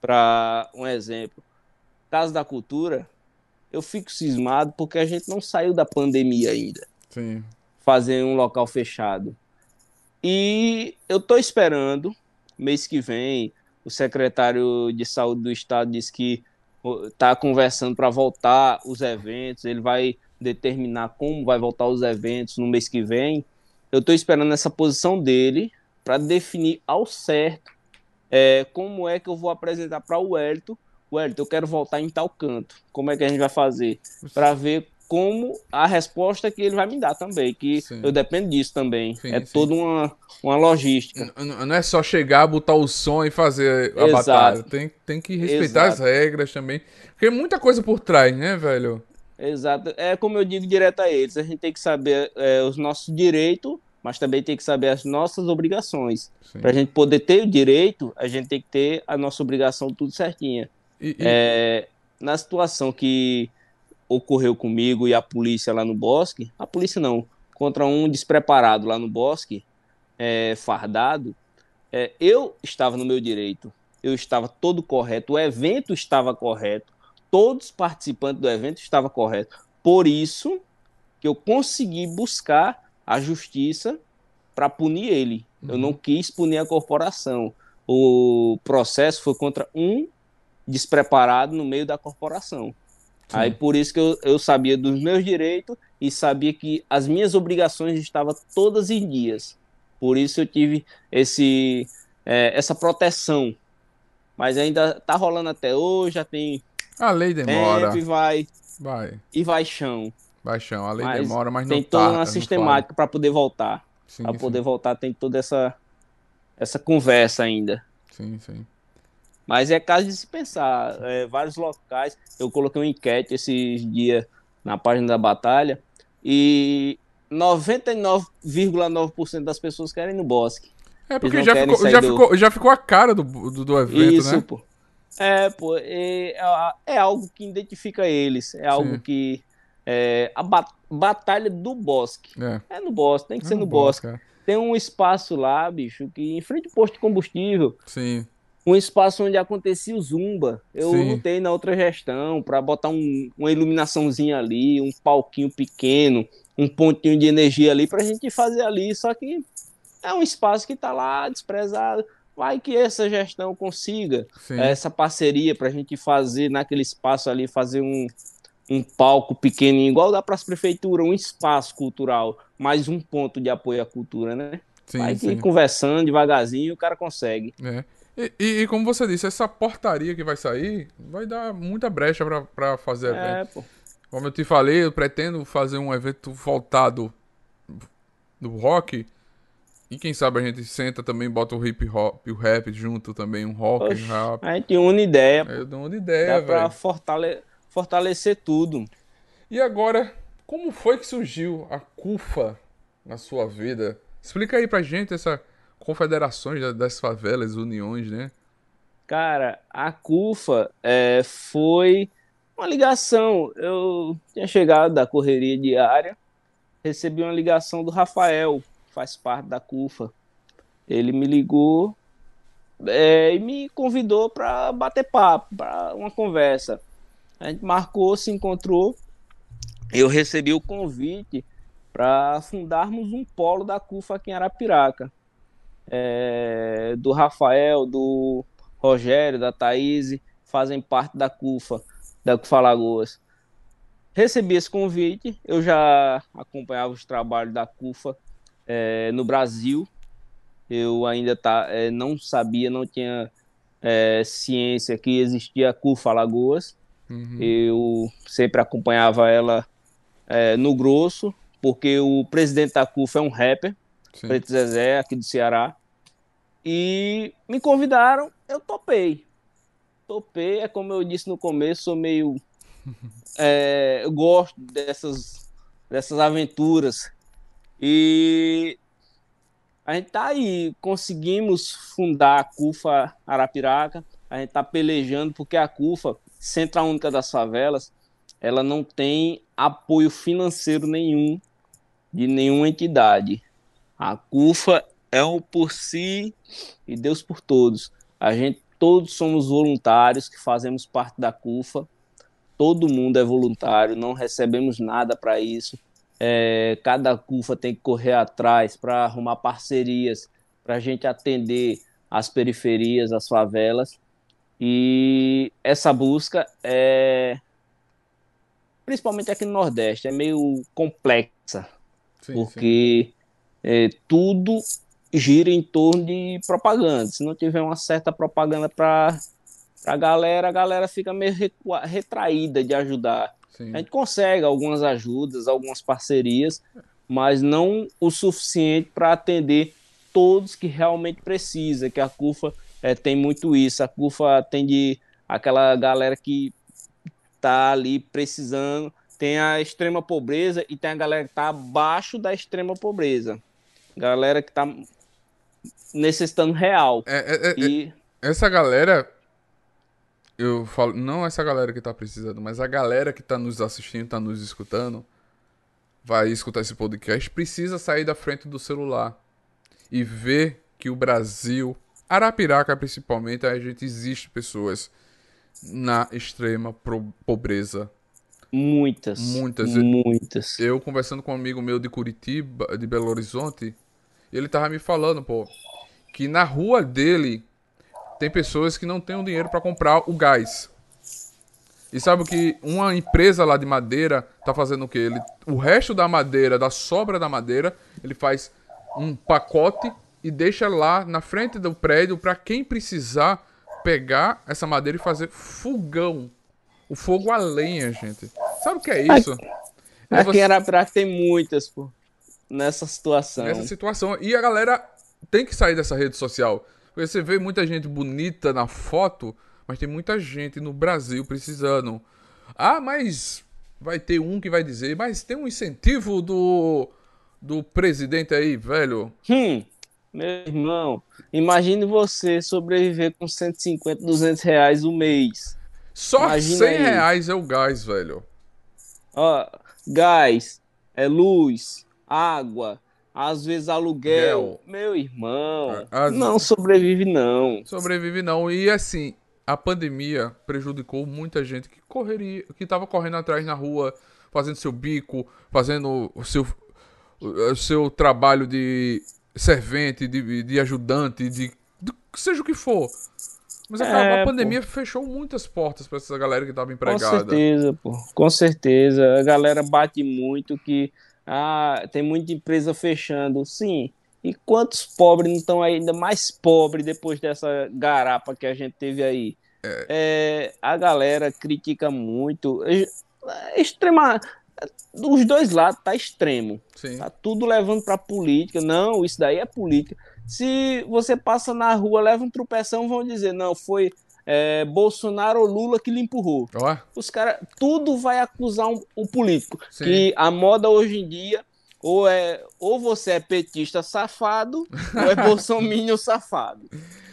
para um exemplo, Casa da Cultura, eu fico cismado porque a gente não saiu da pandemia ainda. Sim. Fazer um local fechado. E eu estou esperando, mês que vem, o secretário de saúde do estado disse que está conversando para voltar os eventos, ele vai determinar como vai voltar os eventos no mês que vem, eu estou esperando essa posição dele para definir ao certo é, como é que eu vou apresentar para o Wellington. Wellington, eu quero voltar em tal canto. Como é que a gente vai fazer? Para ver como a resposta que ele vai me dar também, que sim. eu dependo disso também. Sim, é sim. toda uma, uma logística. Não, não, é só chegar, botar o som e fazer a Exato. batalha. Tem, tem que respeitar Exato. as regras também. Porque muita coisa por trás, né, velho? Exato. É como eu digo direto a eles, a gente tem que saber é, os nossos direitos, mas também tem que saber as nossas obrigações. Para a gente poder ter o direito, a gente tem que ter a nossa obrigação tudo certinha. E, e... É, na situação que ocorreu comigo e a polícia lá no bosque, a polícia não, contra um despreparado lá no bosque, é, fardado, é, eu estava no meu direito, eu estava todo correto, o evento estava correto, todos os participantes do evento estavam corretos. Por isso que eu consegui buscar a justiça para punir ele. Uhum. Eu não quis punir a corporação. O processo foi contra um despreparado no meio da corporação. Aí por isso que eu, eu sabia dos meus direitos e sabia que as minhas obrigações estavam todas em dias. Por isso eu tive esse, é, essa proteção. Mas ainda tá rolando até hoje, já tem a lei demora. e vai. Vai. E vai chão. Vai chão. A lei mas demora, mas não Tem toda uma sistemática para poder voltar. Para poder voltar tem toda essa essa conversa ainda. Sim, sim. Mas é caso de se pensar. É, vários locais. Eu coloquei uma enquete esses dias na página da batalha. E 99,9% das pessoas querem ir no bosque. É, porque já ficou, já, do... ficou, já ficou a cara do, do, do evento, Isso, né? pô. É, pô, é, é, algo que identifica eles, é algo Sim. que... É, a batalha do bosque. É. é no bosque, tem que é ser no, no bosque. bosque. É. Tem um espaço lá, bicho, que em frente ao posto de combustível. Sim um espaço onde acontecia o Zumba. Eu Sim. lutei na outra gestão para botar um, uma iluminaçãozinha ali, um palquinho pequeno, um pontinho de energia ali para a gente fazer ali. Só que é um espaço que está lá desprezado. Vai que essa gestão consiga Sim. essa parceria para a gente fazer naquele espaço ali, fazer um, um palco pequenininho, igual dá para as prefeituras, um espaço cultural, mais um ponto de apoio à cultura, né? Sim, Vai que conversando devagarzinho o cara consegue. É. E, e, e, como você disse, essa portaria que vai sair vai dar muita brecha para fazer é, evento. Pô. Como eu te falei, eu pretendo fazer um evento voltado do rock. E quem sabe a gente senta também, bota o hip hop e o rap junto também, um rock, Oxe, um rap. A gente une ideia. Eu dou uma ideia, Dá pra fortale fortalecer tudo. E agora, como foi que surgiu a CUFA na sua vida? Explica aí pra gente essa confederações das favelas, uniões, né? Cara, a CUFA é, foi uma ligação. Eu tinha chegado da correria diária, recebi uma ligação do Rafael, faz parte da CUFA. Ele me ligou é, e me convidou para bater papo, para uma conversa. A gente marcou, se encontrou. Eu recebi o convite para fundarmos um polo da CUFA aqui em Arapiraca é, do Rafael, do Rogério, da Thaís, fazem parte da CUFA, da CUFA Lagoas. Recebi esse convite, eu já acompanhava os trabalhos da CUFA é, no Brasil, eu ainda tá, é, não sabia, não tinha é, ciência que existia a CUFA Lagoas, uhum. eu sempre acompanhava ela é, no grosso, porque o presidente da CUFA é um rapper, Sim. Preto Zezé, aqui do Ceará. E me convidaram, eu topei. Topei, é como eu disse no começo, sou meio. <laughs> É, eu gosto dessas, dessas aventuras. E a gente tá aí, conseguimos fundar a CUFA Arapiraca. A gente tá pelejando porque a CUFA, Central Única das Favelas, ela não tem apoio financeiro nenhum de nenhuma entidade. A CUFA é um por si e Deus por todos. A gente todos somos voluntários que fazemos parte da CUFA. Todo mundo é voluntário, não recebemos nada para isso. É, cada CUFA tem que correr atrás para arrumar parcerias para a gente atender as periferias, as favelas. E essa busca é principalmente aqui no Nordeste, é meio complexa, sim, porque sim. É, tudo gira em torno de propaganda. Se não tiver uma certa propaganda para a galera, a galera fica meio retraída de ajudar. Sim. A gente consegue algumas ajudas, algumas parcerias, mas não o suficiente para atender todos que realmente precisa, que a CUFA é, tem muito isso. A CUFA atende aquela galera que tá ali precisando, tem a extrema pobreza e tem a galera que está abaixo da extrema pobreza. Galera que está necessitando real. É, é, é, e... Essa galera, eu falo, não essa galera que tá precisando, mas a galera que tá nos assistindo, tá nos escutando, vai escutar esse podcast, precisa sair da frente do celular e ver que o Brasil, Arapiraca principalmente, a gente existe pessoas na extrema pobreza. Muitas. Muitas. Muitas. Eu conversando com um amigo meu de Curitiba, de Belo Horizonte, ele tava me falando, pô, que na rua dele tem pessoas que não têm o dinheiro para comprar o gás. E sabe o que uma empresa lá de madeira tá fazendo o quê? Ele, o resto da madeira, da sobra da madeira, ele faz um pacote e deixa lá na frente do prédio para quem precisar pegar essa madeira e fazer fogão. O fogo a lenha, gente. Sabe o que é isso? Aqui, é você... aqui em Arapiraca tem muitas, pô. Nessa situação. Nessa situação. E a galera tem que sair dessa rede social. Porque você vê muita gente bonita na foto, mas tem muita gente no Brasil precisando. Ah, mas vai ter um que vai dizer, mas tem um incentivo do do presidente aí, velho. Hum. Meu irmão, imagine você sobreviver com 150, 200 reais o mês. Só Imagina 100 aí. reais é o gás, velho. Ó, gás, é luz, água, às vezes aluguel. Meu irmão, As... não sobrevive não. Sobrevive não. E assim, a pandemia prejudicou muita gente que correria, que tava correndo atrás na rua, fazendo seu bico, fazendo o seu, o seu trabalho de servente, de, de ajudante, de, de seja o que for. Mas é, a pandemia pô. fechou muitas portas para essa galera que estava empregada. Com certeza, pô. Com certeza. A galera bate muito que ah, tem muita empresa fechando. Sim. E quantos pobres não estão ainda mais pobres depois dessa garapa que a gente teve aí? É. É, a galera critica muito. É, é extrema. Dos dois lados tá extremo. Sim. Tá tudo levando pra política. Não, isso daí é política. Se você passa na rua, leva um tropeção, vão dizer, não, foi é, Bolsonaro ou Lula que lhe empurrou. Oh. Os caras, tudo vai acusar um, o político. Sim. Que a moda hoje em dia, ou é ou você é petista safado, <laughs> ou é bolsominion safado.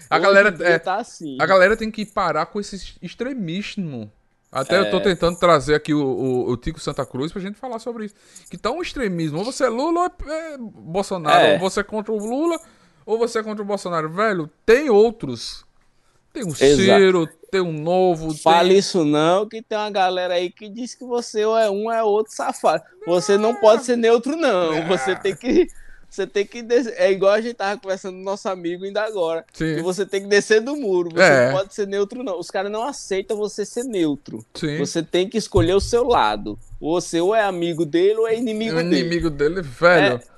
A galera, é, tá assim. a galera tem que parar com esse extremismo. Até é... eu tô é. tentando trazer aqui o, o, o, Tico Santa Cruz pra gente falar sobre isso. Que tá um extremismo. Ou você é Lula ou é, é Bolsonaro. É. Ou você é contra o Lula ou você é contra o Bolsonaro. Velho, tem outros. Tem um Exato. Ciro, tem um novo. Fale tem... isso não, que tem uma galera aí que diz que você ou é um ou é outro safado. Você não pode ser neutro, não. Você tem que. Você tem que descer. É igual a gente tava conversando com nosso amigo ainda agora. Sim. Que você tem que descer do muro. Você é. não pode ser neutro, não. Os caras não aceitam você ser neutro. Sim. Você tem que escolher o seu lado. Você ou é amigo dele ou é inimigo o dele. inimigo dele, velho. É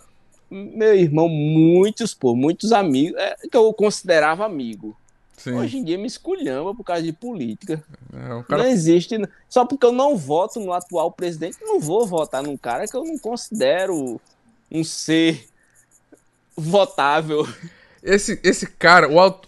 meu irmão, muitos, pô, muitos amigos, é, que eu considerava amigo. Sim. Hoje em dia me esculhamba por causa de política. É, cara... Não existe. Só porque eu não voto no atual presidente, não vou votar num cara que eu não considero um ser votável. Esse, esse cara, o alto.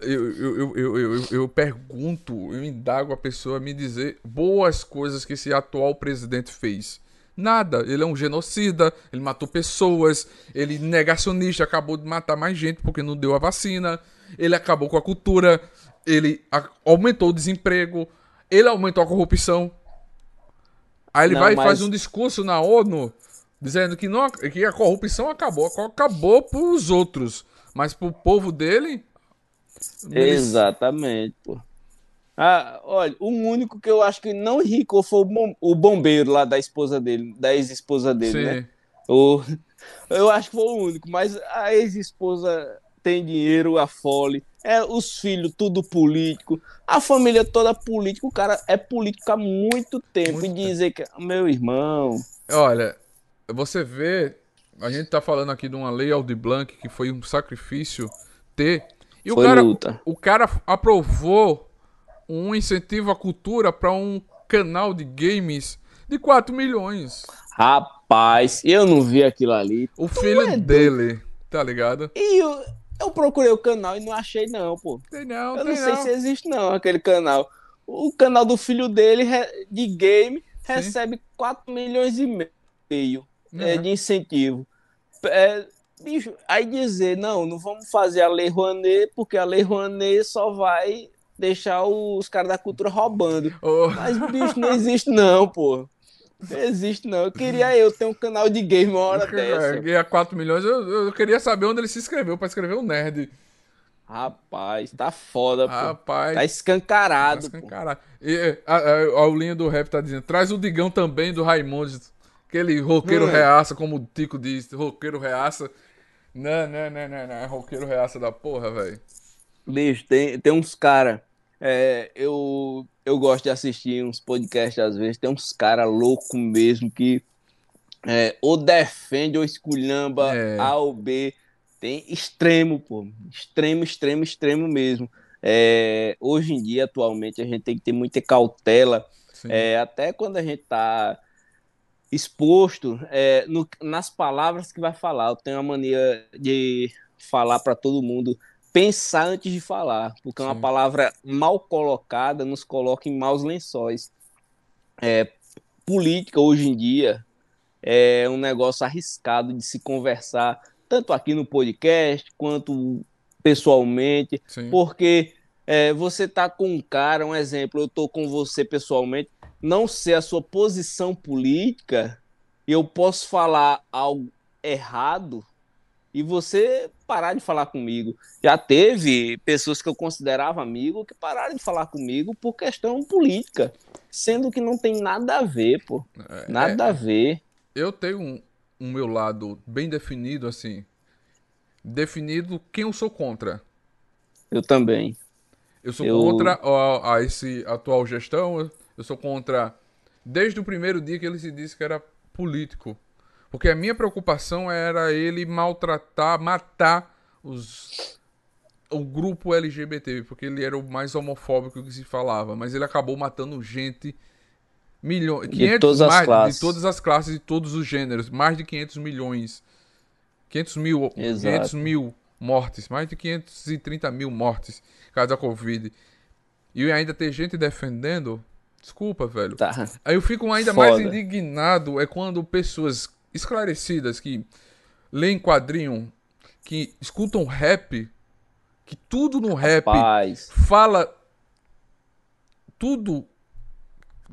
Eu, eu, eu, eu, eu, pergunto, eu indago a pessoa a me dizer boas coisas que esse atual presidente fez. Nada. Ele é um genocida, ele matou pessoas, ele negacionista, acabou de matar mais gente porque não deu a vacina, ele acabou com a cultura, ele aumentou o desemprego, ele aumentou a corrupção. Aí ele não, vai mas... e faz um discurso na ONU dizendo que, não, que a corrupção acabou, acabou pros outros, mas pro povo dele. Exatamente, pô. Ah, olha, o único que eu acho que não enricou foi o bombeiro lá da esposa dele, da ex-esposa dele? Sim. né? O, <laughs> eu acho que foi o único, mas a ex-esposa tem dinheiro, a fole, é os filhos, tudo político, a família toda política, o cara é político há muito tempo muito e dizer que meu irmão. Olha, você vê, a gente tá falando aqui de uma lei Aldi Blanc que foi um sacrifício ter e foi o cara, luta. o cara aprovou um incentivo à cultura para um canal de games de 4 milhões. Rapaz, eu não vi aquilo ali. O filho é dele, tá ligado? E eu, eu procurei o canal e não achei não, pô. Tem não, eu tem não sei se existe não aquele canal. O canal do filho dele de game Sim. recebe 4 milhões e meio uhum. é, de incentivo. É, bicho, aí dizer, não, não vamos fazer a Lei Rouanet, porque a Lei Rouanet só vai deixar os caras da cultura roubando. Oh. Mas, bicho, não existe não, pô. Não existe não. Eu queria eu ter um canal de game uma hora dessa. Ganhar 4 milhões, eu, eu queria saber onde ele se inscreveu para escrever o um nerd. Rapaz, tá foda, pô. Rapaz. Tá escancarado. Tá escancarado. E, a, a, a, a linha do rap tá dizendo: traz o Digão também do Raimundo. Aquele roqueiro hum. reaça, como o Tico diz, roqueiro reaça. Não, não, não, não, não. É roqueiro reaça da porra, velho. Bicho, tem, tem uns caras é, eu, eu gosto de assistir uns podcasts às vezes, tem uns caras loucos mesmo que é, ou defende ou esculhamba é. A ou B. Tem extremo, pô. Extremo, extremo, extremo mesmo. É, hoje em dia, atualmente, a gente tem que ter muita cautela. É, até quando a gente tá exposto é, no, nas palavras que vai falar. Eu tenho a mania de falar para todo mundo pensar antes de falar, porque Sim. uma palavra mal colocada nos coloca em maus lençóis. É, política hoje em dia é um negócio arriscado de se conversar, tanto aqui no podcast quanto pessoalmente, Sim. porque é, você tá com um cara, um exemplo, eu tô com você pessoalmente, não sei a sua posição política, eu posso falar algo errado e você parar de falar comigo. Já teve pessoas que eu considerava amigo que pararam de falar comigo por questão política, sendo que não tem nada a ver, pô. É, nada é, a ver. Eu tenho um, um meu lado bem definido, assim. Definido quem eu sou contra. Eu também. Eu sou eu... contra a, a esse atual gestão. Eu sou contra. Desde o primeiro dia que ele se disse que era político. Porque a minha preocupação era ele maltratar, matar os o grupo LGBT, porque ele era o mais homofóbico que se falava, mas ele acabou matando gente milhões, 500 de todas as mais, classes, de todas as classes e todos os gêneros, mais de 500 milhões, 500 mil, Exato. 500 mil mortes, mais de 530 mil mortes por causa da Covid. E ainda tem gente defendendo. Desculpa, velho. Tá. Aí eu fico ainda Foda. mais indignado é quando pessoas esclarecidas que leem quadrinho, que escutam rap, que tudo no Rapaz. rap fala tudo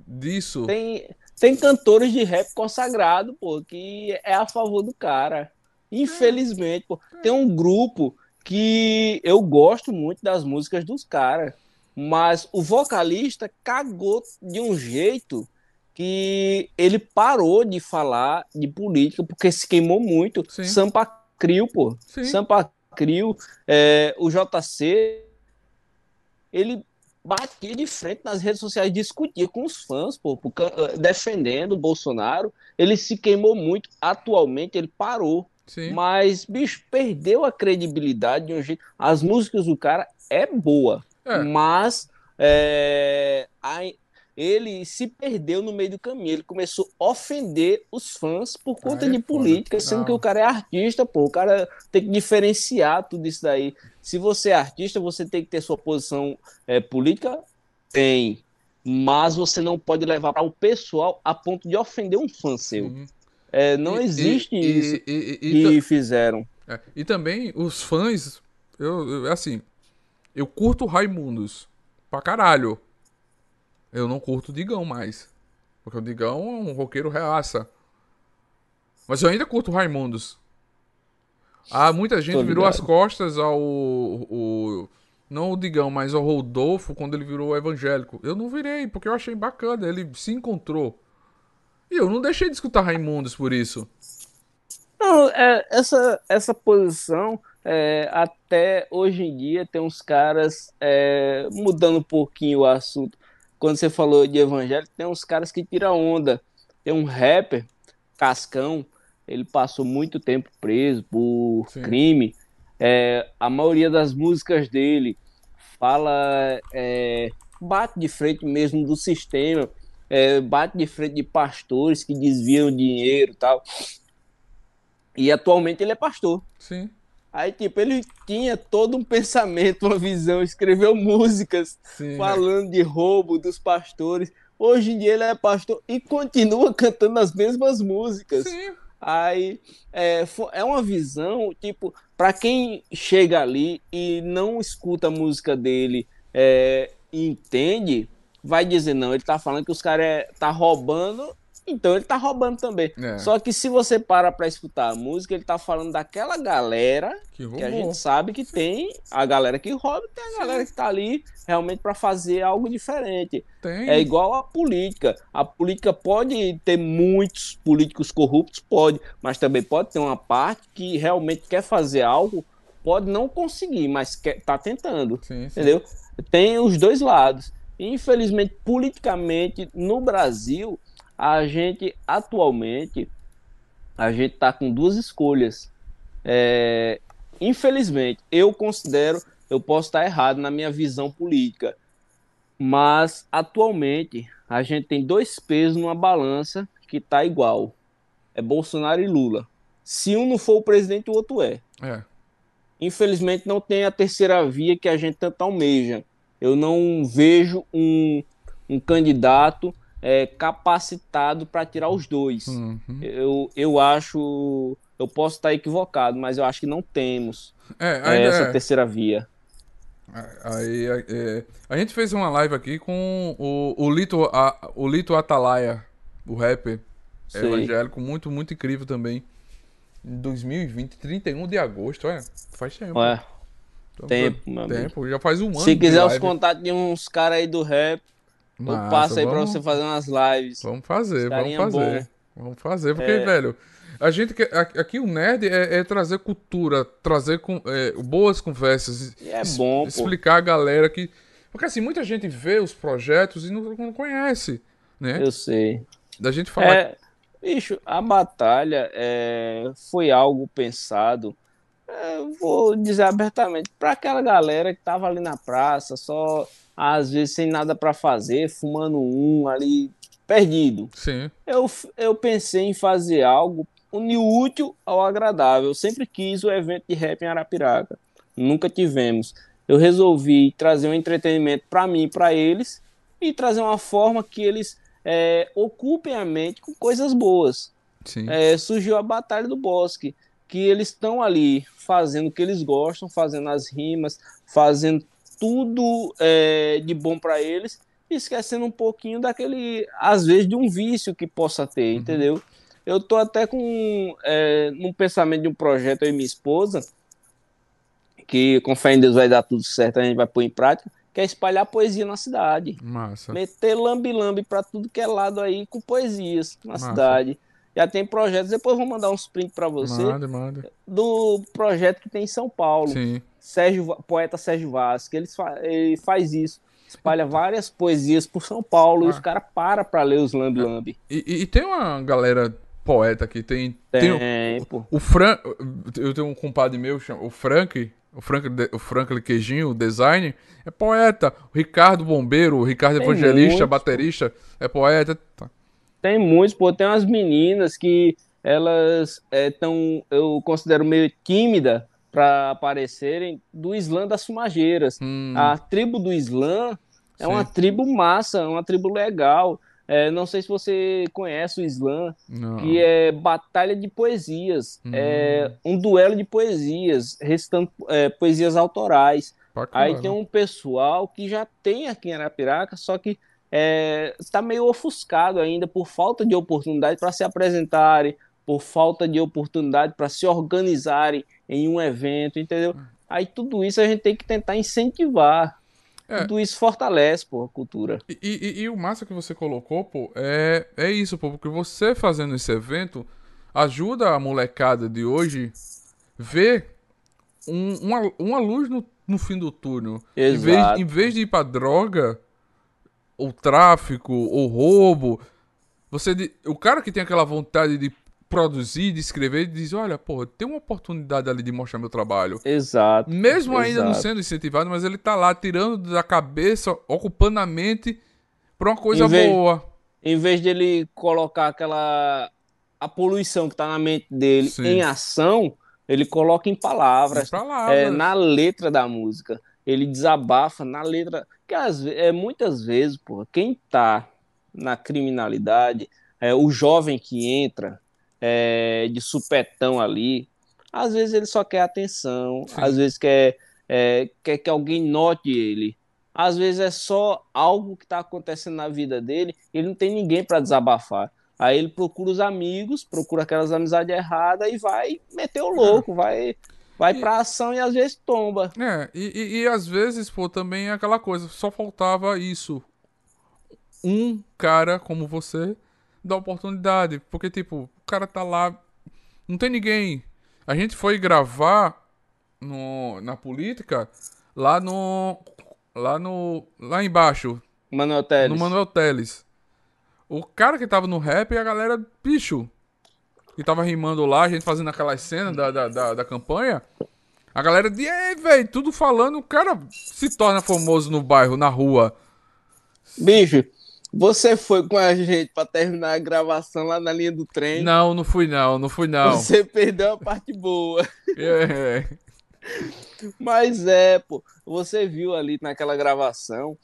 disso. Tem, tem cantores de rap consagrado, pô, que é a favor do cara. Infelizmente, pô, tem um grupo que eu gosto muito das músicas dos caras, mas o vocalista cagou de um jeito que ele parou de falar de política porque se queimou muito. Sim. Sampa Crio, pô. Sim. Sampa Crio, é, o JC, ele batia de frente nas redes sociais, discutia com os fãs, pô, defendendo o Bolsonaro. Ele se queimou muito. Atualmente ele parou. Sim. Mas, bicho, perdeu a credibilidade de um jeito. As músicas do cara é boa, é. mas é, a, ele se perdeu no meio do caminho. Ele começou a ofender os fãs por conta ah, é de política, sendo Não. que o cara é artista, pô. O cara tem que diferenciar tudo isso daí. Se você é artista, você tem que ter sua posição é, política? Tem. Mas você não pode levar para o pessoal a ponto de ofender um fã seu. Uhum. É, não e, existe e, isso e, que fizeram. É, e também os fãs, eu, eu, assim, eu curto Raimundos pra caralho. Eu não curto o Digão mais. Porque o Digão é um roqueiro reaça. Mas eu ainda curto o Raimundos. Ah, muita gente virou as costas ao. O, não o Digão, mas ao Rodolfo quando ele virou evangélico. Eu não virei, porque eu achei bacana. Ele se encontrou. E eu não deixei de escutar Raimundos por isso. Não, é, essa, essa posição, é, até hoje em dia, tem uns caras é, mudando um pouquinho o assunto quando você falou de evangélico, tem uns caras que tiram onda. Tem um rapper, Cascão, ele passou muito tempo preso por Sim. crime. É, a maioria das músicas dele fala, é, bate de frente mesmo do sistema, é, bate de frente de pastores que desviam dinheiro e tal. E atualmente ele é pastor. Sim. Aí, tipo, ele tinha todo um pensamento, uma visão, escreveu músicas Sim, falando de roubo dos pastores. Hoje em dia ele é pastor e continua cantando as mesmas músicas. Sim. Aí é, é uma visão, tipo, para quem chega ali e não escuta a música dele é, e entende, vai dizer, não, ele tá falando que os caras é, tá roubando então ele tá roubando também. É. Só que se você para pra escutar a música, ele tá falando daquela galera que, que a gente sabe que tem a galera que rouba, tem a Sim. galera que tá ali realmente para fazer algo diferente. Tem. É igual a política. A política pode ter muitos políticos corruptos, pode, mas também pode ter uma parte que realmente quer fazer algo, pode não conseguir, mas quer, tá tentando. Sim, entendeu? Tem os dois lados. Infelizmente, politicamente, no Brasil, a gente atualmente a gente está com duas escolhas. É, infelizmente, eu considero, eu posso estar errado na minha visão política, mas atualmente a gente tem dois pesos numa balança que está igual. É Bolsonaro e Lula. Se um não for o presidente, o outro é. é. Infelizmente não tem a terceira via que a gente tanto almeja. Eu não vejo um, um candidato é, capacitado para tirar os dois. Uhum. Eu, eu acho Eu posso estar equivocado, mas eu acho que não temos é, é essa é. terceira via. Aí, é, a gente fez uma live aqui com o, o, Lito, a, o Lito Atalaia, o rapper evangélico, muito, muito incrível também. Em 2020, 31 de agosto, olha, faz tempo. Então, tempo, meu tempo, amigo. já faz um ano. Se quiser os contatos de uns caras aí do rap, Massa, eu passo aí vamos, pra você fazer umas lives. Vamos fazer, vamos fazer. Bom. Vamos fazer, porque, é... velho, a gente quer, aqui o nerd é, é trazer cultura, trazer com, é, boas conversas. E é bom, Explicar pô. a galera que. Porque assim, muita gente vê os projetos e não, não conhece, né? Eu sei. Da gente falar. É, bicho, a batalha é, foi algo pensado. É, vou dizer abertamente, para aquela galera que tava ali na praça, só às vezes sem nada para fazer, fumando um ali, perdido. Sim. Eu, eu pensei em fazer algo unir o útil ao agradável. Eu sempre quis o evento de rap em Arapiraca. Nunca tivemos. Eu resolvi trazer um entretenimento para mim e para eles e trazer uma forma que eles é, ocupem a mente com coisas boas. É, surgiu a Batalha do Bosque, que eles estão ali fazendo o que eles gostam, fazendo as rimas, fazendo tudo é, de bom para eles, esquecendo um pouquinho daquele, às vezes, de um vício que possa ter, uhum. entendeu? Eu tô até com é, um pensamento de um projeto aí minha esposa, que com fé em Deus vai dar tudo certo, a gente vai pôr em prática, que é espalhar poesia na cidade. Massa. Meter lambi-lambi para tudo que é lado aí com poesias na Massa. cidade. Já tem projetos, depois vou mandar uns prints para você. Manda, manda. Do projeto que tem em São Paulo. Sim. Sérgio, poeta Sérgio Vaz, que ele, fa ele faz isso espalha várias poesias por São Paulo ah. e os caras param pra ler os Lambi Lambi. E, e, e, tem uma galera poeta aqui. Tem, tem, tem o, o Fran, eu tenho um compadre meu, o Frank, o Frank, o Frank Queijinho, o design, é poeta. O Ricardo Bombeiro, o Ricardo tem Evangelista, baterista, é poeta. Tem muitos, pô, tem umas meninas que elas estão, é, eu considero meio tímida para aparecerem do Islã das Fumageiras. Hum. A tribo do Islã é Sim. uma tribo massa, uma tribo legal. É, não sei se você conhece o não. que é batalha de poesias, hum. é um duelo de poesias, restando é, poesias autorais. Bacana. Aí tem um pessoal que já tem aqui em Arapiraca, só que está é, meio ofuscado ainda por falta de oportunidade para se apresentarem, por falta de oportunidade para se organizarem em um evento, entendeu? Hum. Aí tudo isso a gente tem que tentar incentivar. É. Tudo isso fortalece, pô, a cultura. E, e, e, o massa que você colocou, pô, é, é isso, pô, porque você fazendo esse evento ajuda a molecada de hoje ver um, uma, uma luz no, no fim do túnel. Exato. Em vez, em vez de ir pra droga, ou tráfico, ou roubo, você, o cara que tem aquela vontade de produzir, de escrever, diz, olha, pô, tem uma oportunidade ali de mostrar meu trabalho. Exato. Mesmo ainda não sendo incentivado, mas ele tá lá tirando da cabeça, ocupando a mente pra uma coisa em vez, boa. Em vez de ele colocar aquela a poluição que tá na mente dele Sim. em ação, ele coloca em palavras, em palavras. É, na letra da música. Ele desabafa na letra. Que às, é, muitas vezes, pô, quem tá na criminalidade, é, o jovem que entra, é, de supetão ali. Às vezes ele só quer atenção, Sim. às vezes quer, é, quer que alguém note ele. Às vezes é só algo que está acontecendo na vida dele, ele não tem ninguém para desabafar. Aí ele procura os amigos, procura aquelas amizades erradas e vai meter o louco, é. vai vai e, pra ação e às vezes tomba. É, e, e, e, às vezes, pô, também é aquela coisa, só faltava isso. Um cara como você dá oportunidade. Porque, tipo, o cara tá lá. Não tem ninguém. A gente foi gravar no, na política lá no. Lá no. Lá embaixo. Manuel Teles. No Manuel Teles. O cara que tava no rap e a galera, bicho. Que tava rimando lá, a gente fazendo aquelas cenas da, da, da, da campanha. A galera de, ei, velho, tudo falando, o cara se torna famoso no bairro, na rua. Bicho, você foi com a gente para terminar a gravação lá na linha do trem? Não, não fui não, não fui não. Você perdeu a parte boa. <laughs> É. Mas é, pô, você viu ali naquela gravação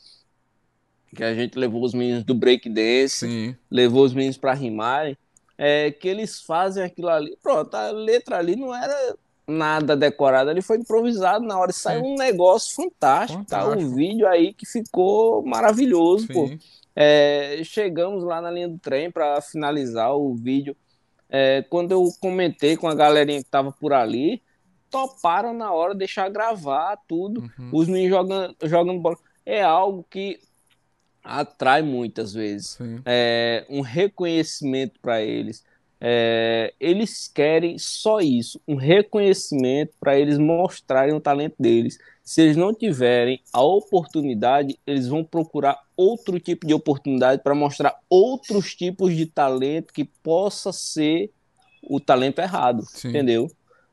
que a gente levou os meninos do breakdance, Sim. levou os meninos para rimarem. É, que eles fazem aquilo ali. Pronto, a letra ali não era nada decorada, ele foi improvisado na hora e saiu um negócio fantástico, fantástico. Tá? Um vídeo aí que ficou maravilhoso, Sim. pô. É, chegamos lá na linha do trem para finalizar o vídeo. É, quando eu comentei com a galerinha que tava por ali, toparam na hora deixar gravar tudo, uhum. os meninos jogando, jogando bola. É algo que atrai muitas vezes. É, um reconhecimento para eles. É, eles querem só isso, um reconhecimento para eles mostrarem o talento deles. Se eles não tiverem a oportunidade, eles vão procurar outro tipo de oportunidade para mostrar outros tipos de talento que possa ser o talento errado, Sim. entendeu?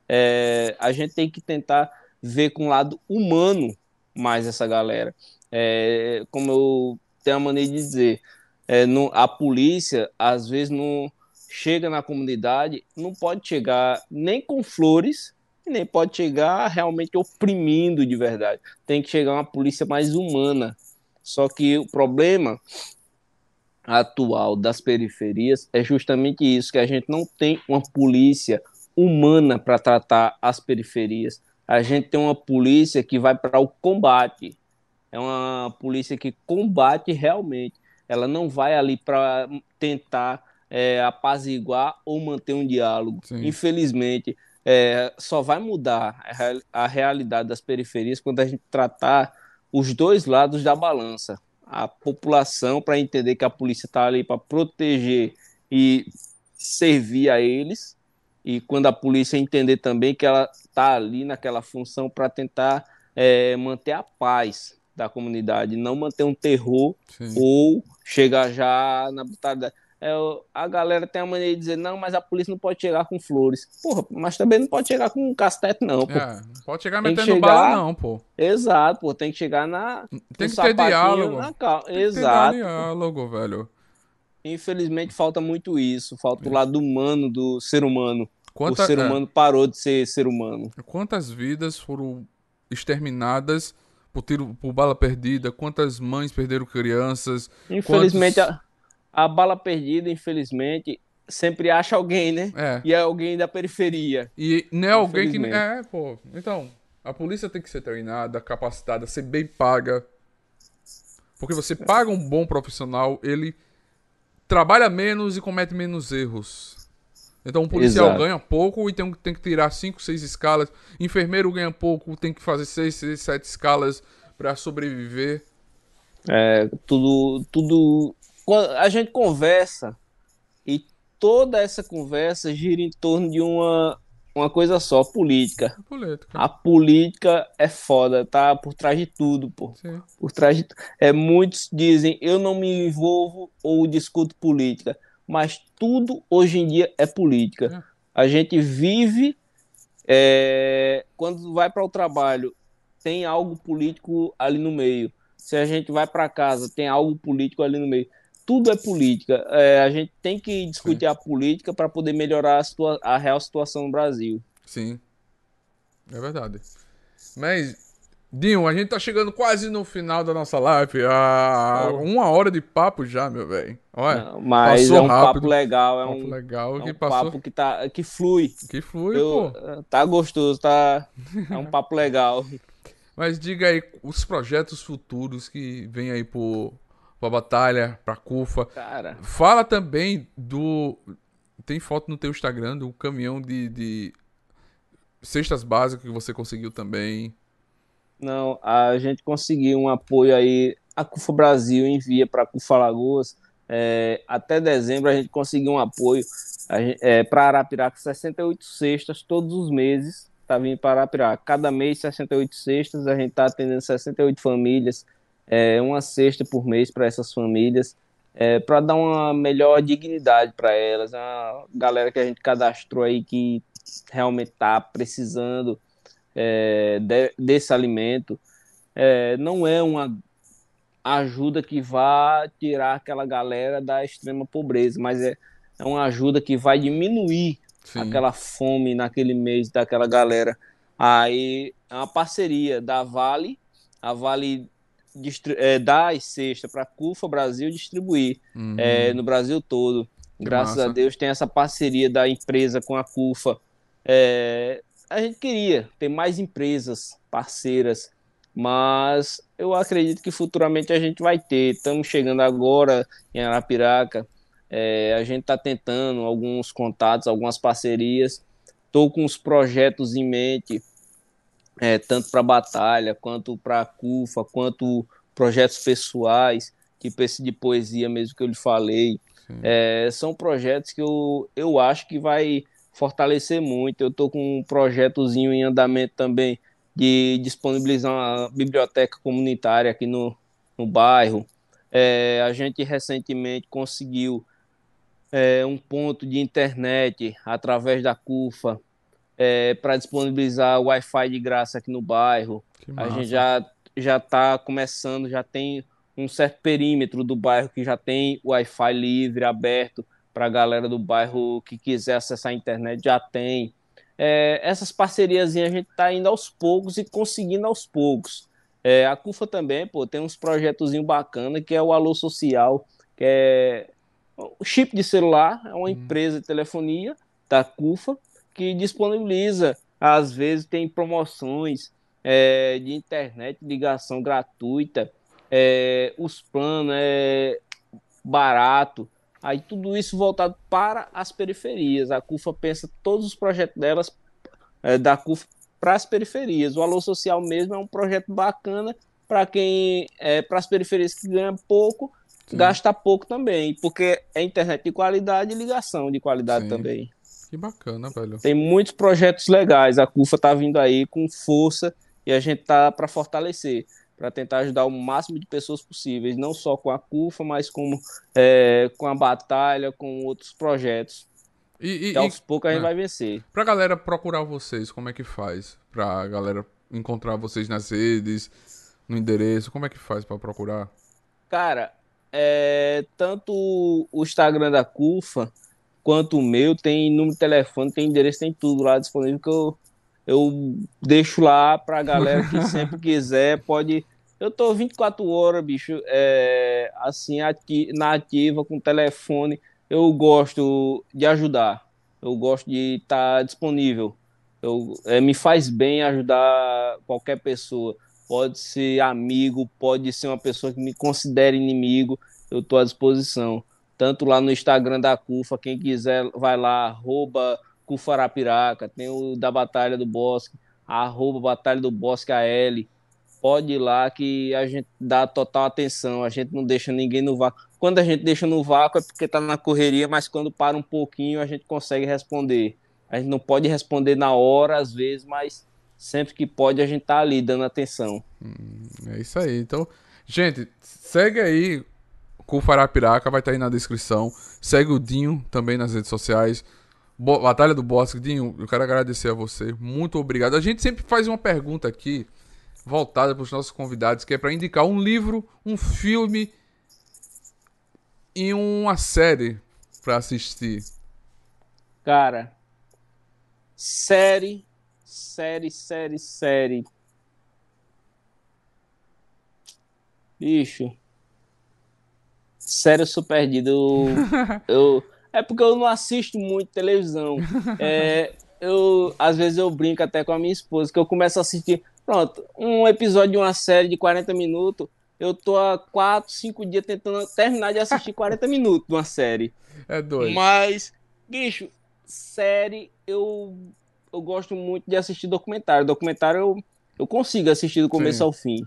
É, a gente tem que tentar ver com o lado humano mais essa galera. É, como eu tenho a maneira de dizer, é, a polícia às vezes não chega na comunidade, não pode chegar nem com flores, nem pode chegar realmente oprimindo de verdade. Tem que chegar uma polícia mais humana. Só que o problema atual das periferias é justamente isso, que a gente não tem uma polícia humana para tratar as periferias. A gente tem uma polícia que vai para o combate. É uma polícia que combate realmente. Ela não vai ali para tentar é, apaziguar ou manter um diálogo. Sim. Infelizmente, é, só vai mudar a, a realidade das periferias quando a gente tratar os dois lados da balança. A população para entender que a polícia está ali para proteger e servir a eles, e quando a polícia entender também que ela está ali naquela função para tentar é, manter a paz da comunidade, não manter um terror Sim. ou chegar já na brutalidade. É, a galera tem a maneira de dizer, não, mas a polícia não pode chegar com flores. Porra, mas também não pode chegar com um castete, não, pô. É, não pode chegar tem metendo chegar... bala, não, pô. Exato, pô, tem que chegar na. Tem que ter diálogo. Na cal... Tem Exato. Que ter diálogo, velho. Infelizmente falta muito isso, falta é. o lado humano do ser humano. Quanta... O ser é. humano é. parou de ser ser humano. Quantas vidas foram exterminadas por tiro, por bala perdida? Quantas mães perderam crianças? Infelizmente, Quantos... a a bala perdida, infelizmente, sempre acha alguém, né? É. E é alguém da periferia. E não é alguém que. É, pô. Então, a polícia tem que ser treinada, capacitada, ser bem paga. Porque você paga um bom profissional, ele trabalha menos e comete menos erros. Então, um policial Exato. ganha pouco e tem, tem que tirar 5, 6 escalas. Enfermeiro ganha pouco, tem que fazer 6, 6 7 escalas para sobreviver. É, tudo, tudo a gente conversa e toda essa conversa gira em torno de uma, uma coisa só, política. política. A política é foda, tá por trás de tudo, pô. Sim. Por trás de é muitos dizem eu não me envolvo ou discuto política, mas tudo hoje em dia é política. É. A gente vive é, quando vai para o trabalho tem algo político ali no meio. Se a gente vai para casa tem algo político ali no meio tudo é política. É, a gente tem que discutir Sim. a política para poder melhorar a, a, real situação no Brasil. Sim. É verdade. Mas, Dinho, a gente tá chegando quase no final da nossa live. Ah. Uma hora de papo já, meu velho. Mas é um rápido. papo legal. É papo um, legal é que um passou... papo que, tá, que flui. Que flui, Eu, pô. Tá gostoso, tá... É um papo legal. <laughs> Mas diga aí os projetos futuros que vem aí por pra batalha, pra Cufa. Cara. Fala também do. Tem foto no teu Instagram do caminhão de, de cestas básicas que você conseguiu também. Não, a gente conseguiu um apoio aí. A CUFA Brasil envia para a CUFA Lagoas. É, até dezembro a gente conseguiu um apoio é, para Arapiraca, 68 cestas todos os meses. Tá vindo para Arapiraca. Cada mês, 68 cestas. A gente tá atendendo 68 famílias é, uma cesta por mês para essas famílias, é, para dar uma melhor dignidade para elas. A galera que a gente cadastrou aí que realmente está precisando é, de, desse alimento. É, não é uma ajuda que vá tirar aquela galera da extrema pobreza, mas é, é uma ajuda que vai diminuir Sim. aquela fome naquele mês daquela galera. Aí é uma parceria da Vale, a Vale é, dar as cestas para a CUFA Brasil distribuir uhum. é, no Brasil todo. Graças massa. a Deus tem essa parceria da empresa com a CUFA. É, a gente queria ter mais empresas parceiras, mas eu acredito que futuramente a gente vai ter. Estamos chegando agora em Arapiraca, é, a gente está tentando alguns contatos, algumas parcerias. Estou com os projetos em mente, é, tanto para a batalha, quanto para a CUFA, quanto projetos pessoais, tipo esse de poesia mesmo que eu lhe falei. É, são projetos que eu, eu acho que vai fortalecer muito. Eu estou com um projetozinho em andamento também de disponibilizar uma biblioteca comunitária aqui no, no bairro. É, a gente recentemente conseguiu é, um ponto de internet através da CUFA é, para disponibilizar Wi-Fi de graça aqui no bairro. A gente já já está começando, já tem um certo perímetro do bairro que já tem Wi-Fi livre, aberto para a galera do bairro que quiser acessar a internet, já tem. É, essas parcerias a gente está indo aos poucos e conseguindo aos poucos. É, a CUFA também, pô, tem uns projetos bacana que é o Alô Social, que é o chip de celular, é uma hum. empresa de telefonia da CUFA que disponibiliza, às vezes tem promoções é, de internet, ligação gratuita, é, os planos é barato, aí tudo isso voltado para as periferias. A CUFA pensa todos os projetos delas é, da CUFA para as periferias. O Alô Social mesmo é um projeto bacana para quem é para as periferias que ganham pouco, Sim. gasta pouco também, porque é internet de qualidade e ligação de qualidade Sim. também. Que bacana, velho. Tem muitos projetos legais. A CUFA está vindo aí com força e a gente tá para fortalecer para tentar ajudar o máximo de pessoas possíveis, não só com a CUFA, mas como, é, com a batalha, com outros projetos. E, e, e aos poucos a gente é, vai vencer. Pra galera procurar vocês, como é que faz? Pra galera encontrar vocês nas redes, no endereço, como é que faz para procurar? Cara, é, tanto o Instagram da CUFA quanto o meu tem número de telefone, tem endereço, tem tudo lá disponível que eu eu deixo lá pra galera que <laughs> sempre quiser, pode. Eu tô 24 horas, bicho, é, assim, ati na ativa, com telefone. Eu gosto de ajudar. Eu gosto de estar tá disponível. Eu, é, me faz bem ajudar qualquer pessoa. Pode ser amigo, pode ser uma pessoa que me considere inimigo. Eu estou à disposição. Tanto lá no Instagram da CUFA, quem quiser, vai lá, arroba Cufarapiraca, tem o da Batalha do Bosque, arroba Batalha do Bosque AL. Pode ir lá que a gente dá total atenção, a gente não deixa ninguém no vácuo. Quando a gente deixa no vácuo é porque tá na correria, mas quando para um pouquinho a gente consegue responder. A gente não pode responder na hora, às vezes, mas sempre que pode a gente tá ali dando atenção. Hum, é isso aí. Então, gente, segue aí com Farapiraca, vai estar tá aí na descrição. Segue o Dinho também nas redes sociais. Bo Batalha do Bosque, Dinho, eu quero agradecer a você. Muito obrigado. A gente sempre faz uma pergunta aqui, voltada para os nossos convidados, que é para indicar um livro, um filme e uma série para assistir. Cara, série, série, série, série. Bicho. Sério, eu sou perdido. Eu, <laughs> eu é porque eu não assisto muito televisão. <laughs> É, eu, às vezes eu brinco até com a minha esposa, que eu começo a assistir, pronto, um episódio de uma série de 40 minutos, eu tô há 4, 5 dias tentando terminar de assistir 40 <laughs> minutos de uma série. É doido. Mas, bicho, série, eu, eu gosto muito de assistir documentário. Documentário eu, eu consigo assistir do começo Sim. ao fim.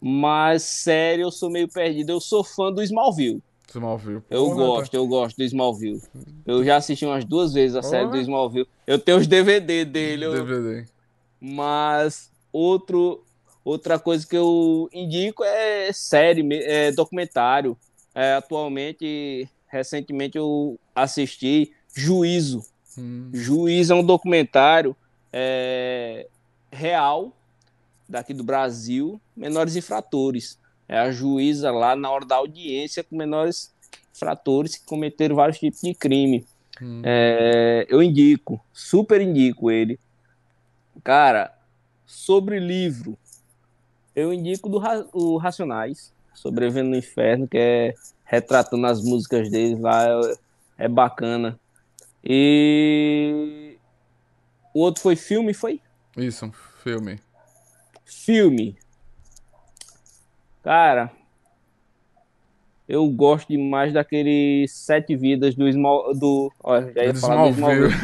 Mas série eu sou meio perdido. Eu sou fã do Smallville. Smallville. Eu Porra, gosto, tá... eu gosto do Smallville. Eu já assisti umas duas vezes a Porra. série do Smallville. Eu tenho os DVD dele. Eu... DVD. Mas outro, outra coisa que eu indico é série, é documentário. É, atualmente, recentemente eu assisti Juízo. Hum. Juízo é um documentário é, real daqui do Brasil, menores infratores é a juíza lá na hora da audiência com menores fratores que cometeram vários tipos de crime. Hum. É, eu indico, super indico ele. Cara, sobre livro, eu indico do o Racionais, Sobrevivendo no Inferno, que é retratando as músicas deles lá. é bacana. E o outro foi filme, foi? Isso, filme. Filme. Cara, eu gosto demais daquele Sete Vidas do Small, do, ó, já ia falar do Smallville.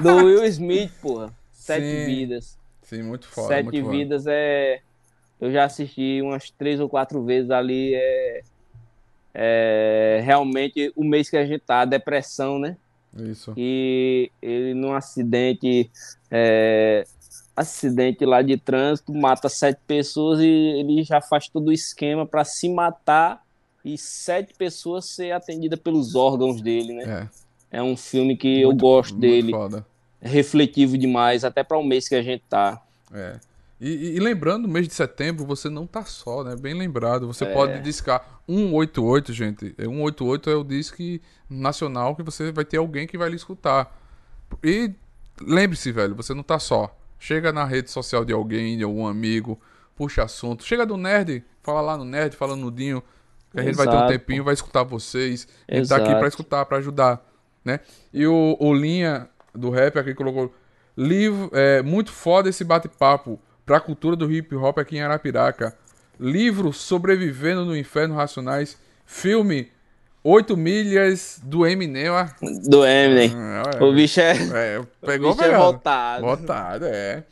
do Will Smith, porra. Sete Sim. Vidas. Sim, muito foda. Sete muito Vidas foda. é eu já assisti umas três ou quatro vezes ali. É, é realmente o mês que a gente tá, a depressão, né? Isso. E ele num acidente, é, acidente lá de trânsito, mata sete pessoas e ele já faz todo o esquema para se matar e sete pessoas ser atendidas pelos órgãos dele, né? É, é um filme que muito, eu gosto dele. Foda. É refletivo demais, até para o mês que a gente tá. É. E, e, lembrando, mês de setembro você não tá só, né? Bem lembrado. Você é. pode discar 188, gente. 188 é, é o disque nacional que você vai ter alguém que vai lhe escutar. E lembre-se, velho, você não tá só. Chega na rede social de alguém, de algum amigo, puxa assunto. Chega do Nerd, fala lá no Nerd, fala no Dinho. A gente Exato. vai ter um tempinho, vai escutar vocês. A gente tá aqui pra escutar, pra ajudar, né? E o, o Linha do rap aqui colocou. Livro, é, muito foda esse bate-papo para a cultura do hip hop aqui em Arapiraca. Livro Sobrevivendo no Inferno Racionais. Filme Oito Milhas do Eminem. Ó. Do Eminem. É, o bicho é. é <laughs> pegou, o bicho é voltado. Voltado, é.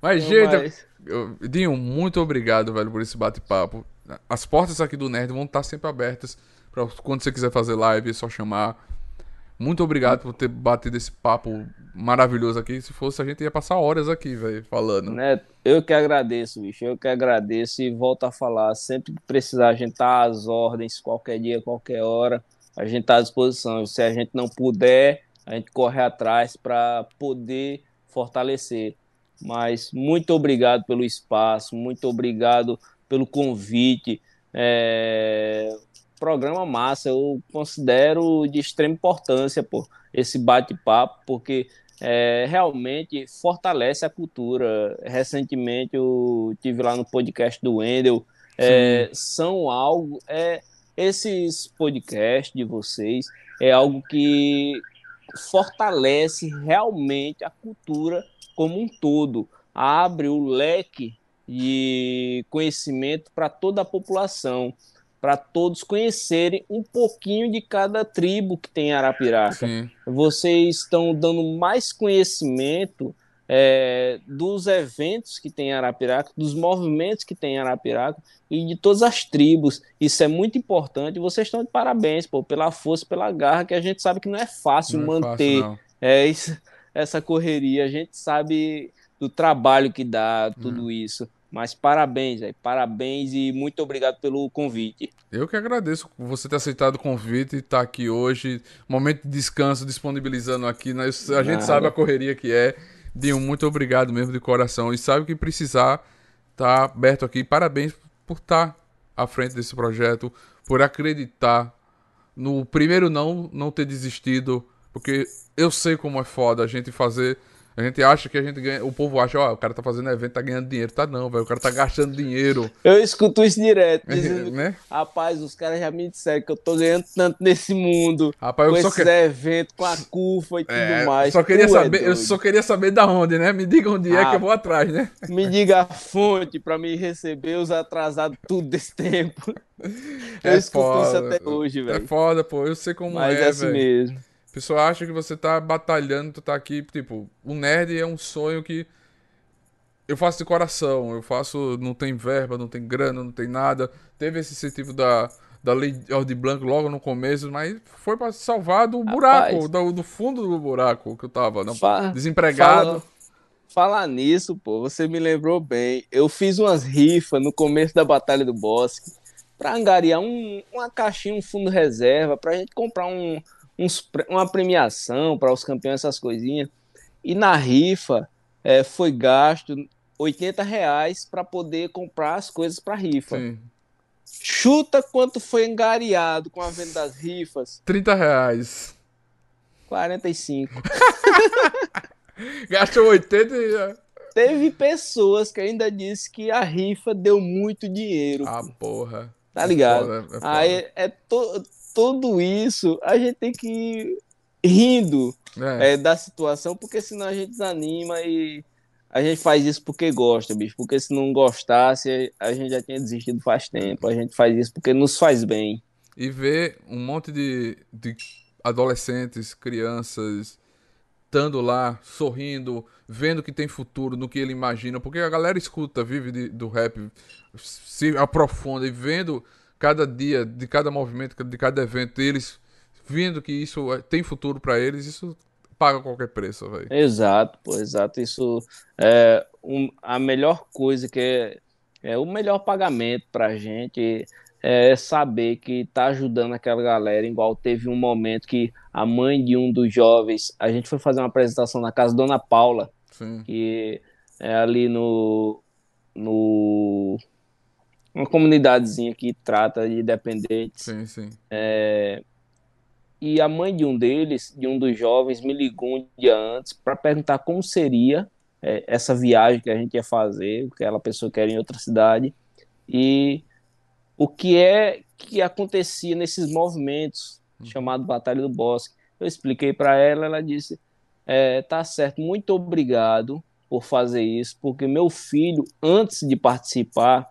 Mas, Não, gente, mas... Eu, Dinho, muito obrigado, velho, por esse bate-papo. As portas aqui do Nerd vão estar sempre abertas. Pra quando você quiser fazer live, é só chamar. Muito obrigado por ter batido esse papo maravilhoso aqui. Se fosse, a gente ia passar horas aqui, velho, falando. Né? Eu que agradeço, bicho. Eu que agradeço e volto a falar. Sempre que precisar, a gente tá às ordens, qualquer dia, qualquer hora. A gente tá à disposição. Se a gente não puder, a gente corre atrás para poder fortalecer. Mas muito obrigado pelo espaço, muito obrigado pelo convite. É programa massa, eu considero de extrema importância pô, esse bate-papo, porque é, realmente fortalece a cultura. Recentemente eu tive lá no podcast do Wendel, é, são algo, é, esses podcasts de vocês é algo que fortalece realmente a cultura como um todo, abre o leque de conhecimento para toda a população para todos conhecerem um pouquinho de cada tribo que tem em Arapiraca. Sim. Vocês estão dando mais conhecimento é, dos eventos que tem em Arapiraca, dos movimentos que tem em Arapiraca e de todas as tribos. Isso é muito importante. Vocês estão de parabéns pô, pela força, pela garra, que a gente sabe que não é fácil não manter é fácil, é, isso, essa correria. A gente sabe do trabalho que dá tudo hum. isso. Mas parabéns, véio, parabéns e muito obrigado pelo convite. Eu que agradeço você ter aceitado o convite e estar tá aqui hoje. Momento de descanso, disponibilizando aqui. Né? A gente sabe a correria que é. Dinho, muito obrigado mesmo de coração. E sabe que precisar, tá aberto aqui. Parabéns por estar tá à frente desse projeto, por acreditar no primeiro não, não ter desistido. Porque eu sei como é foda a gente fazer a gente acha que a gente ganha. O povo acha, ó, o cara tá fazendo evento, tá ganhando dinheiro. Tá não, velho. O cara tá gastando dinheiro. Eu escuto isso direto. <laughs> Dizendo, né? Rapaz, os caras já me disseram que eu tô ganhando tanto nesse mundo. Rapaz, eu com só esses que... eventos, com a curva e tudo é, mais. Só queria saber, é eu só queria saber da onde, né? Me diga onde ah, é que eu vou atrás, né? Me diga a fonte pra me receber os atrasados tudo desse tempo. É eu escuto foda, isso até hoje, velho. É foda, pô. Eu sei como Mas é, é assim mesmo pessoa acha que você tá batalhando, tu tá aqui, tipo, o nerd é um sonho que eu faço de coração, eu faço, não tem verba, não tem grana, não tem nada. Teve esse incentivo da, da lei de Blanco logo no começo, mas foi para salvar do buraco, do, do, fundo do buraco que eu tava, não, desempregado. Fala, falar nisso, pô, você me lembrou bem. Eu fiz umas rifas no começo da Batalha do Bosque para angariar um, uma caixinha, um fundo reserva, pra gente comprar um, uns, uma premiação para os campeões, essas coisinhas. E na rifa é, foi gasto 80 reais para poder comprar as coisas para rifa. Sim. Chuta quanto foi engariado com a venda das rifas? 30 reais. 45. <laughs> Gastou 80 e... Teve pessoas que ainda disse que a rifa deu muito dinheiro. Ah, porra. Tá ligado? É foda, é foda. Aí é to, tudo isso, a gente tem que rindo é. É, da situação, porque senão a gente desanima e a gente faz isso porque gosta, bicho. Porque se não gostasse, a gente já tinha desistido faz tempo. A gente faz isso porque nos faz bem. E ver um monte de, de adolescentes, crianças, estando lá, sorrindo, vendo que tem futuro no que ele imagina, porque a galera escuta, vive de, do rap, se aprofunda e vendo cada dia, de cada movimento, de cada evento, eles vendo que isso é, tem futuro para eles, isso paga qualquer preço, velho. Exato, pô, exato. Isso é um, a melhor coisa que é, é o melhor pagamento pra gente é saber que tá ajudando aquela galera, igual teve um momento que a mãe de um dos jovens, a gente foi fazer uma apresentação na casa da Dona Paula, Sim. que é ali no no uma comunidadezinha que trata de dependentes. Sim, sim. É, e a mãe de um deles, de um dos jovens, me ligou um dia antes para perguntar como seria é, essa viagem que a gente ia fazer, aquela pessoa que era em outra cidade, e o que é que acontecia nesses movimentos uhum. chamado Batalha do Bosque. Eu expliquei para ela, ela disse: é, tá certo, muito obrigado por fazer isso, porque meu filho, antes de participar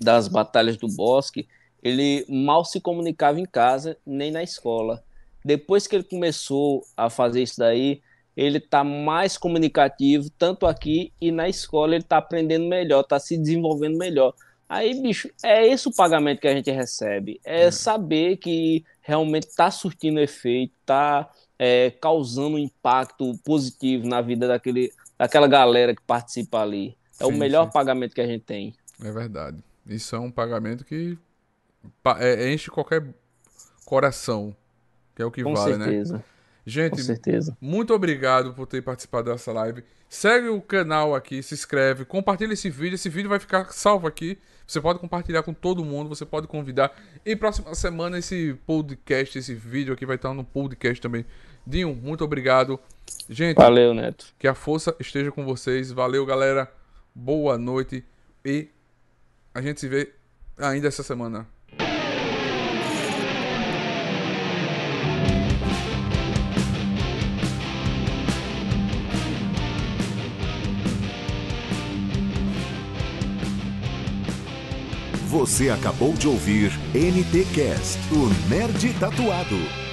das batalhas do Bosque, ele mal se comunicava em casa nem na escola. Depois que ele começou a fazer isso daí, ele está mais comunicativo, tanto aqui e na escola ele está aprendendo melhor, está se desenvolvendo melhor. Aí, bicho, é esse o pagamento que a gente recebe. É, é. saber que realmente está surtindo efeito, está é, causando um impacto positivo na vida daquele, daquela galera que participa ali. É sim, o melhor sim. pagamento que a gente tem. É verdade. Isso é um pagamento que é, enche qualquer coração, que é o que Com vale, né? certeza. né? Gente, Com certeza. muito obrigado por ter participado dessa live. Segue o canal aqui, se inscreve, compartilha esse vídeo. Esse vídeo vai ficar salvo aqui. Você pode compartilhar com todo mundo, você pode convidar. E próxima semana esse podcast, esse vídeo aqui vai estar no podcast também. Dinho, muito obrigado. Gente, valeu, Neto. Que a força esteja com vocês. Valeu, galera. Boa noite e a gente se vê ainda essa semana. Você acabou de ouvir NTcast, o Nerd Tatuado.